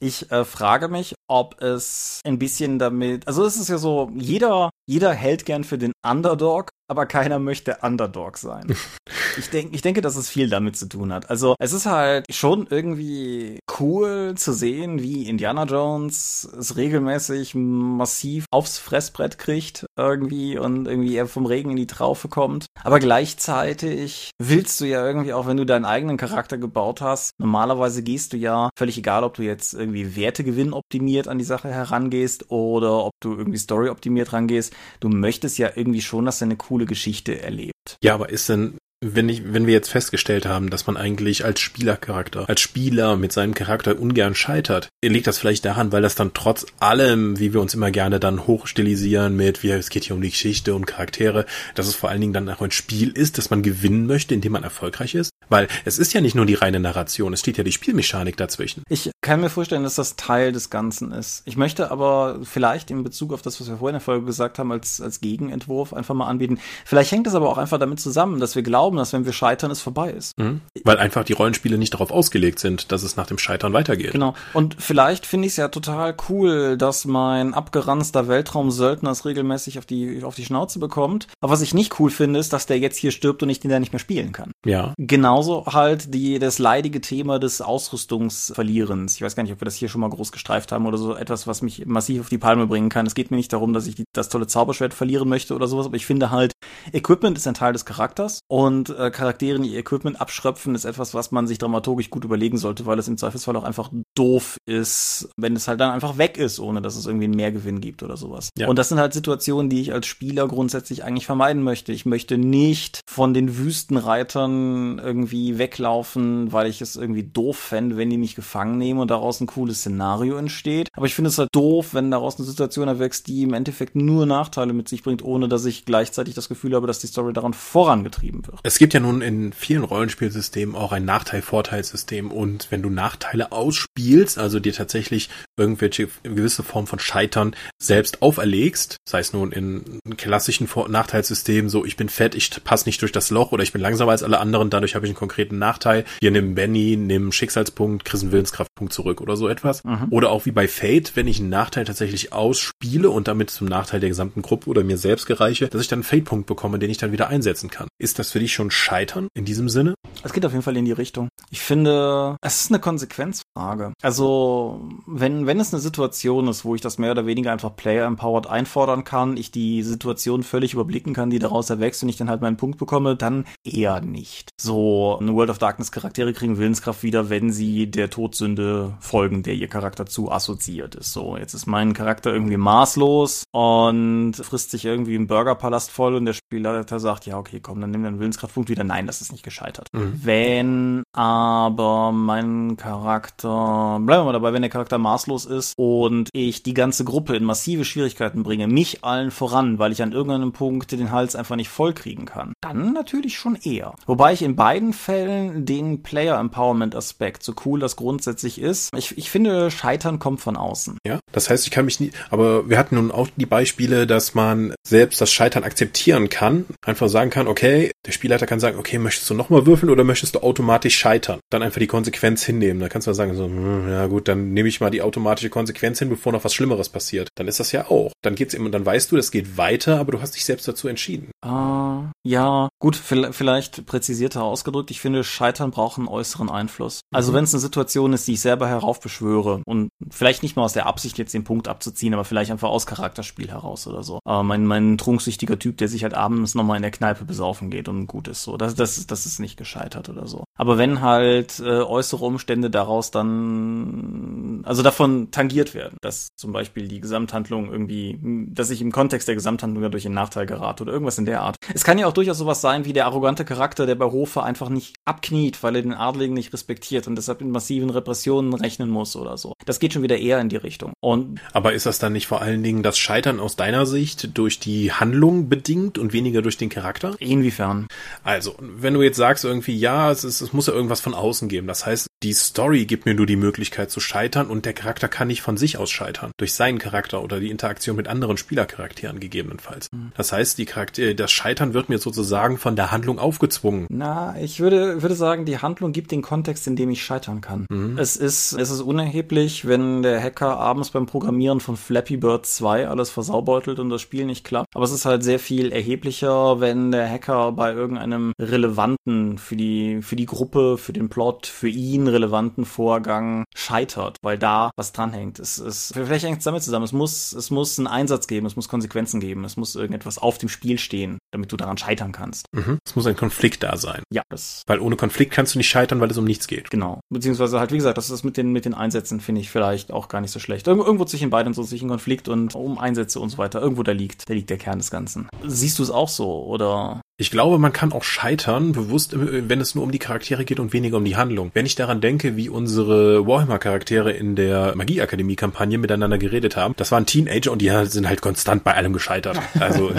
ich äh, frage mich, ob es ein bisschen damit, also es ist ja so, jeder, jeder hält gern für den Underdog, aber keiner möchte Underdog sein. ich denke, ich denke, dass es viel damit zu tun hat. Also es ist halt schon irgendwie cool zu sehen, wie Indiana Jones es regelmäßig massiv aufs Fressbrett kriegt irgendwie und irgendwie er vom Regen in die Traufe kommt. Aber gleichzeitig willst du ja irgendwie auch, wenn du deinen eigenen Charakter gebaut hast, normalerweise gehst du ja, völlig egal, ob du jetzt irgendwie Wertegewinn optimiert an die Sache herangehst oder ob du irgendwie Story optimiert rangehst, du möchtest ja irgendwie schon, dass deine coole Geschichte erlebt. Ja, aber ist denn wenn ich, wenn wir jetzt festgestellt haben, dass man eigentlich als Spielercharakter, als Spieler mit seinem Charakter ungern scheitert, liegt das vielleicht daran, weil das dann trotz allem, wie wir uns immer gerne dann hochstilisieren mit, wie es geht hier um die Geschichte und Charaktere, dass es vor allen Dingen dann auch ein Spiel ist, dass man gewinnen möchte, indem man erfolgreich ist? Weil es ist ja nicht nur die reine Narration, es steht ja die Spielmechanik dazwischen. Ich kann mir vorstellen, dass das Teil des Ganzen ist. Ich möchte aber vielleicht in Bezug auf das, was wir vorhin in der Folge gesagt haben, als, als Gegenentwurf einfach mal anbieten. Vielleicht hängt es aber auch einfach damit zusammen, dass wir glauben, dass wenn wir scheitern, es vorbei ist. Mhm. Weil einfach die Rollenspiele nicht darauf ausgelegt sind, dass es nach dem Scheitern weitergeht. Genau. Und vielleicht finde ich es ja total cool, dass mein abgeranzter Weltraumsöldner es regelmäßig auf die, auf die Schnauze bekommt. Aber was ich nicht cool finde, ist, dass der jetzt hier stirbt und ich den da nicht mehr spielen kann. Ja. Genauso halt die, das leidige Thema des Ausrüstungsverlierens. Ich weiß gar nicht, ob wir das hier schon mal groß gestreift haben oder so. Etwas, was mich massiv auf die Palme bringen kann. Es geht mir nicht darum, dass ich die, das tolle Zauberschwert verlieren möchte oder sowas, aber ich finde halt, Equipment ist ein Teil des Charakters und äh, Charakteren, ihr Equipment abschröpfen, ist etwas, was man sich dramaturgisch gut überlegen sollte, weil es im Zweifelsfall auch einfach doof ist, wenn es halt dann einfach weg ist, ohne dass es irgendwie einen Mehrgewinn gibt oder sowas. Ja. Und das sind halt Situationen, die ich als Spieler grundsätzlich eigentlich vermeiden möchte. Ich möchte nicht von den Wüstenreitern irgendwie weglaufen, weil ich es irgendwie doof fände, wenn die mich gefangen nehmen und daraus ein cooles Szenario entsteht. Aber ich finde es halt doof, wenn daraus eine Situation erwächst, die im Endeffekt nur Nachteile mit sich bringt, ohne dass ich gleichzeitig das Gefühl habe, dass die Story daran vorangetrieben wird. Es gibt ja nun in vielen Rollenspielsystemen auch ein Nachteil-Vorteil-System und wenn du Nachteile ausspielst, also dir tatsächlich irgendwelche gewisse Form von Scheitern selbst auferlegst, sei es nun in klassischen Nachteilssystemen, so ich bin fett, ich passe nicht durch das Loch oder ich bin langsamer als alle anderen, dadurch habe ich einen konkreten Nachteil. Hier nimm Benny, nimm Schicksalspunkt, kriegst einen Willenskraftpunkt zurück oder so etwas. Mhm. Oder auch wie bei Fate, wenn ich einen Nachteil tatsächlich ausspiele und damit zum Nachteil der gesamten Gruppe oder mir selbst gereiche, dass ich dann einen Fate-Punkt bekomme, den ich dann wieder einsetzen kann. Ist das für dich schon Scheitern in diesem Sinne? Es geht auf jeden Fall in die Richtung. Ich finde, es ist eine Konsequenzfrage. Also, wenn, wenn es eine Situation ist, wo ich das mehr oder weniger einfach Player-Empowered einfordern kann, ich die Situation völlig überblicken kann, die daraus erwächst und ich dann halt meinen Punkt bekomme, dann eher nicht. So, eine World of Darkness Charaktere kriegen Willenskraft wieder, wenn sie der Todsünde folgen, der ihr Charakter zu assoziiert ist. So, jetzt ist mein Charakter irgendwie maßlos und frisst sich irgendwie im Burgerpalast voll und der Spielleiter sagt, ja, okay, komm, dann nimm den Willenskraftpunkt wieder. Nein, das ist nicht gescheitert. Mhm. Wenn aber mein Charakter, bleiben wir mal dabei, wenn der Charakter maßlos ist und ich die ganze Gruppe in massive Schwierigkeiten bringe, mich allen voran, weil ich an irgendeinem Punkt den Hals einfach nicht voll kriegen kann, dann natürlich schon eher. Wobei ich in beiden Fällen den Player Empowerment Aspekt, so cool das grundsätzlich ist, ich, ich finde, Scheitern kommt von außen. Ja, das heißt, ich kann mich nie, aber wir hatten nun auch die Beispiele, dass man selbst das Scheitern akzeptieren kann, einfach sagen kann, okay, der Spielleiter kann sagen, okay, möchtest du nochmal würfeln oder möchtest du automatisch scheitern? Dann einfach die Konsequenz hinnehmen. Da kannst du sagen, so, hm, ja gut, dann nehme ich mal die automatische Konsequenz hin, bevor noch was Schlimmeres passiert. Dann ist das ja auch. Dann geht's immer, dann weißt du, das geht weiter, aber du hast dich selbst dazu entschieden. Ah, ja, gut, vielleicht präzisierter ausgedrückt. Ich finde, Scheitern braucht einen äußeren Einfluss. Also mhm. wenn es eine Situation ist, die ich selber heraufbeschwöre und vielleicht nicht mal aus der Absicht jetzt den Punkt abzuziehen, aber vielleicht einfach aus Charakterspiel heraus oder so. Aber mein, mein trunksüchtiger Typ, der sich halt abends nochmal in der Kneipe besaufen geht und gut ist so. Das, das, das ist nicht gescheitert oder so. Aber wenn halt äh, äußere Umstände daraus dann, also davon tangiert werden, dass zum Beispiel die Gesamthandlung irgendwie, dass ich im Kontext der Gesamthandlung dadurch in Nachteil gerate oder irgendwas in der Art. Es kann ja auch durchaus sowas sein wie der arrogante Charakter, der bei Hofe einfach nicht abkniet, weil er den Adligen nicht respektiert und deshalb in massiven Repressionen rechnen muss oder so. Das geht schon wieder eher in die Richtung. Und Aber ist das dann nicht vor allen Dingen das Scheitern aus deiner Sicht durch die Handlung bedingt und weniger durch den Charakter? Inwiefern? Also, wenn du jetzt sagst irgendwie, ja, es, ist, es muss ja irgendwas von außen geben. Das heißt, die Story gibt mir nur die Möglichkeit zu scheitern und der Charakter kann nicht von sich aus scheitern. Durch seinen Charakter oder die Interaktion mit anderen Spielercharakteren gegebenenfalls. Mhm. Das heißt, die Charakter, das Scheitern wird mir sozusagen von der Handlung aufgezwungen. Na, ich würde, würde sagen, die Handlung gibt den Kontext, in dem ich scheitern kann. Mhm. Es ist, es ist unerheblich, wenn der Hacker abends beim Programmieren von Flappy Bird 2 alles versaubeutelt und das Spiel nicht klappt. Aber es ist halt sehr viel erheblicher, wenn der Hacker bei irgendeinem relevanten für die, für die Gruppe, für den Plot, für ihn relevanten Vorgang scheitert, weil da was dranhängt. Es ist, vielleicht hängt es damit zusammen. Es muss, es muss einen Einsatz geben, es muss Konsequenzen geben, es muss irgendetwas auf dem Spiel stehen, damit du daran scheitern kannst. Mhm. Es muss ein Konflikt da sein. Ja, das. Weil ohne Konflikt kannst du nicht scheitern, weil es um nichts geht. Genau. Beziehungsweise halt, wie gesagt, das ist mit den, mit den Einsätzen finde ich vielleicht auch gar nicht so schlecht. Irgendwo, irgendwo zwischen beiden so ein Konflikt und um Einsätze und so weiter. Irgendwo da liegt, da liegt der Kern des Ganzen. Siehst du es auch so, oder? Ich glaube, man kann auch scheitern, bewusst, wenn es nur um die Charaktere geht und weniger um die Handlung. Wenn ich daran denke, wie unsere Warhammer-Charaktere in der Magieakademie-Kampagne miteinander geredet haben, das waren Teenager und die sind halt konstant bei allem gescheitert. Also,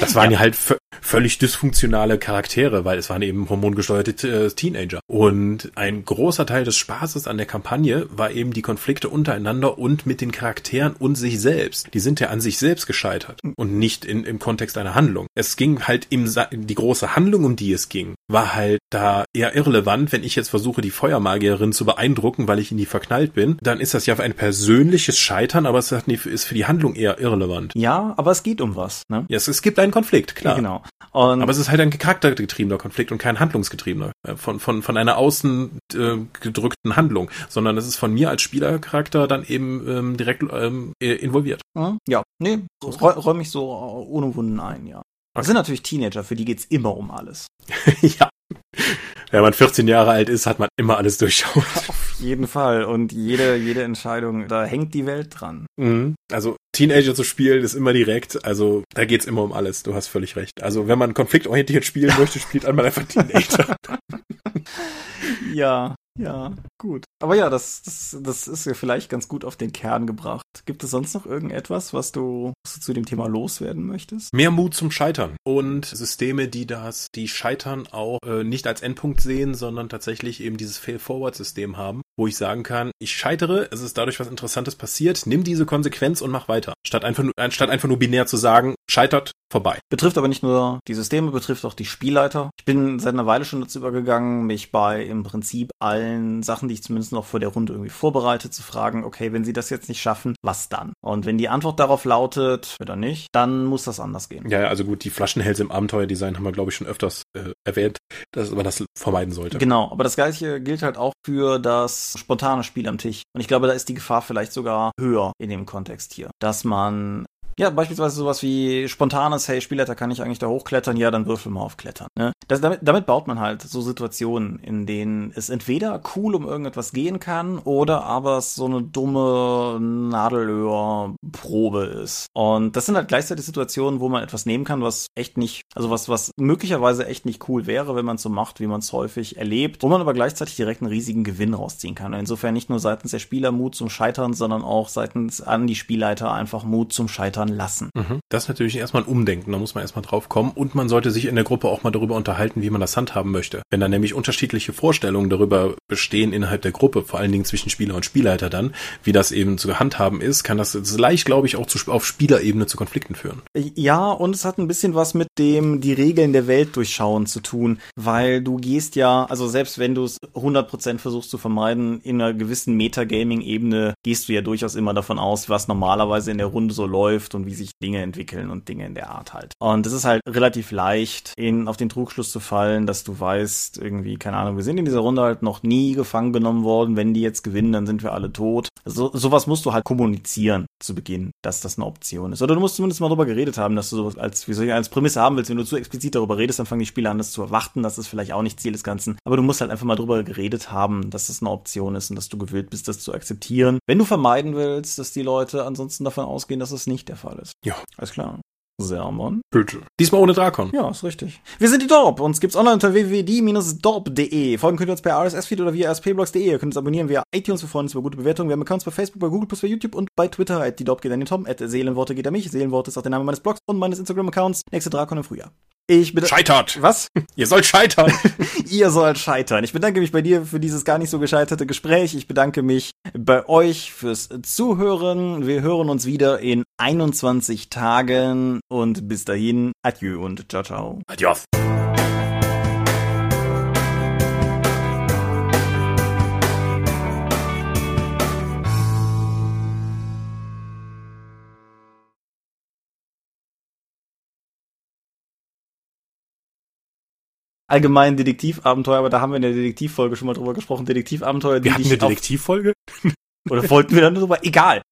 das waren ja, ja halt völlig dysfunktionale Charaktere, weil es waren eben hormongesteuerte äh, Teenager. Und ein großer Teil des Spaßes an der Kampagne war eben die Konflikte untereinander und mit den Charakteren und sich selbst. Die sind ja an sich selbst gescheitert und nicht in, im Kontext einer Handlung. Es ging halt im, die große Handlung, um die es ging, war halt da eher irrelevant. Wenn ich jetzt versuche, die Feuermagierin zu beeindrucken, weil ich in die verknallt bin, dann ist das ja ein persönliches Scheitern, aber es ist für die Handlung eher irrelevant. Ja, aber es geht um was. Ne? Ja, es, es gibt einen Konflikt, klar. Ja, genau. Und aber es ist halt ein charaktergetriebener Konflikt und kein handlungsgetriebener äh, von von von einer außen äh, gedrückten Handlung, sondern es ist von mir als Spielercharakter dann eben ähm, direkt ähm, involviert. Ja, nee, räume ich so ohne Wunden ein, ja. Das sind natürlich Teenager, für die geht's immer um alles. ja. Wenn man 14 Jahre alt ist, hat man immer alles durchschaut. Auf jeden Fall. Und jede, jede Entscheidung, da hängt die Welt dran. Mhm. Also Teenager zu spielen ist immer direkt. Also da geht's immer um alles. Du hast völlig recht. Also wenn man konfliktorientiert spielen möchte, spielt einmal einfach Teenager. ja, ja, gut. Aber ja, das, das, das ist ja vielleicht ganz gut auf den Kern gebracht. Gibt es sonst noch irgendetwas, was du, was du zu dem Thema loswerden möchtest? Mehr Mut zum Scheitern und Systeme, die das, die Scheitern auch äh, nicht als Endpunkt sehen, sondern tatsächlich eben dieses Fail-Forward-System haben, wo ich sagen kann, ich scheitere, es ist dadurch was Interessantes passiert, nimm diese Konsequenz und mach weiter. Statt einfach nur, anstatt einfach nur binär zu sagen, scheitert, vorbei. Betrifft aber nicht nur die Systeme, betrifft auch die Spielleiter. Ich bin seit einer Weile schon dazu übergegangen, mich bei im Prinzip allen Sachen, die ich zumindest noch vor der Runde irgendwie vorbereite, zu fragen, okay, wenn sie das jetzt nicht schaffen, was dann? Und wenn die Antwort darauf lautet, oder nicht, dann muss das anders gehen. Ja, also gut, die Flaschenhälse im Abenteuerdesign haben wir, glaube ich, schon öfters äh, erwähnt, dass man das vermeiden sollte. Genau, aber das gleiche gilt halt auch für das spontane Spiel am Tisch. Und ich glaube, da ist die Gefahr vielleicht sogar höher in dem Kontext hier, dass man ja, beispielsweise sowas wie spontanes, hey, Spielleiter, kann ich eigentlich da hochklettern? Ja, dann würfel mal auf Klettern. Ne? Das, damit, damit baut man halt so Situationen, in denen es entweder cool um irgendetwas gehen kann oder aber es so eine dumme Nadelöhr-Probe ist. Und das sind halt gleichzeitig Situationen, wo man etwas nehmen kann, was echt nicht, also was, was möglicherweise echt nicht cool wäre, wenn man es so macht, wie man es häufig erlebt, wo man aber gleichzeitig direkt einen riesigen Gewinn rausziehen kann. Insofern nicht nur seitens der Spieler Mut zum Scheitern, sondern auch seitens an die Spielleiter einfach Mut zum Scheitern ändern lassen. Mhm. Das ist natürlich erstmal ein Umdenken, da muss man erstmal drauf kommen und man sollte sich in der Gruppe auch mal darüber unterhalten, wie man das handhaben möchte. Wenn da nämlich unterschiedliche Vorstellungen darüber bestehen innerhalb der Gruppe, vor allen Dingen zwischen Spieler und Spielleiter dann, wie das eben zu handhaben ist, kann das leicht, glaube ich, auch zu, auf Spielerebene zu Konflikten führen. Ja, und es hat ein bisschen was mit dem die Regeln der Welt durchschauen zu tun, weil du gehst ja, also selbst wenn du es 100% versuchst zu vermeiden, in einer gewissen Metagaming-Ebene gehst du ja durchaus immer davon aus, was normalerweise in der Runde so läuft und wie sich Dinge entwickeln und Dinge in der Art halt. Und es ist halt relativ leicht, in, auf den Trugschluss zu fallen, dass du weißt, irgendwie, keine Ahnung, wir sind in dieser Runde halt noch nie gefangen genommen worden. Wenn die jetzt gewinnen, dann sind wir alle tot. So, sowas musst du halt kommunizieren zu Beginn, dass das eine Option ist. Oder du musst zumindest mal darüber geredet haben, dass du sowas als, wie soll ich, als Prämisse haben willst. Wenn du zu explizit darüber redest, dann fangen die Spieler an, das zu erwarten. Das ist vielleicht auch nicht Ziel des Ganzen. Aber du musst halt einfach mal darüber geredet haben, dass das eine Option ist und dass du gewillt bist, das zu akzeptieren. Wenn du vermeiden willst, dass die Leute ansonsten davon ausgehen, dass es nicht der Fall ist. Ja. Alles klar. Sermon. Bitte. Diesmal ohne Drakon. Ja, ist richtig. Wir sind die Dorp. Uns gibt's online unter www.die-dorp.de. Folgen könnt ihr uns per RSS-Feed oder via rspblogs.de. Ihr könnt uns abonnieren via iTunes. Wir freuen uns über gute Bewertungen. Wir haben Accounts bei Facebook, bei Google, bei YouTube und bei Twitter. At die Dorp geht an den Tom. At Seelenworte geht an mich. Seelenworte ist auch der Name meines Blogs und meines Instagram-Accounts. Nächste Drakon im Frühjahr. Ich bitte. Scheitert! Was? Ihr sollt scheitern! Ihr sollt scheitern. Ich bedanke mich bei dir für dieses gar nicht so gescheiterte Gespräch. Ich bedanke mich bei euch fürs Zuhören. Wir hören uns wieder in 21 Tagen und bis dahin, adieu und ciao, ciao. Adios. Allgemein Detektivabenteuer, aber da haben wir in der Detektivfolge schon mal drüber gesprochen. Detektivabenteuer, die Wir hatten eine Detektivfolge? Oder wollten wir dann drüber? Egal.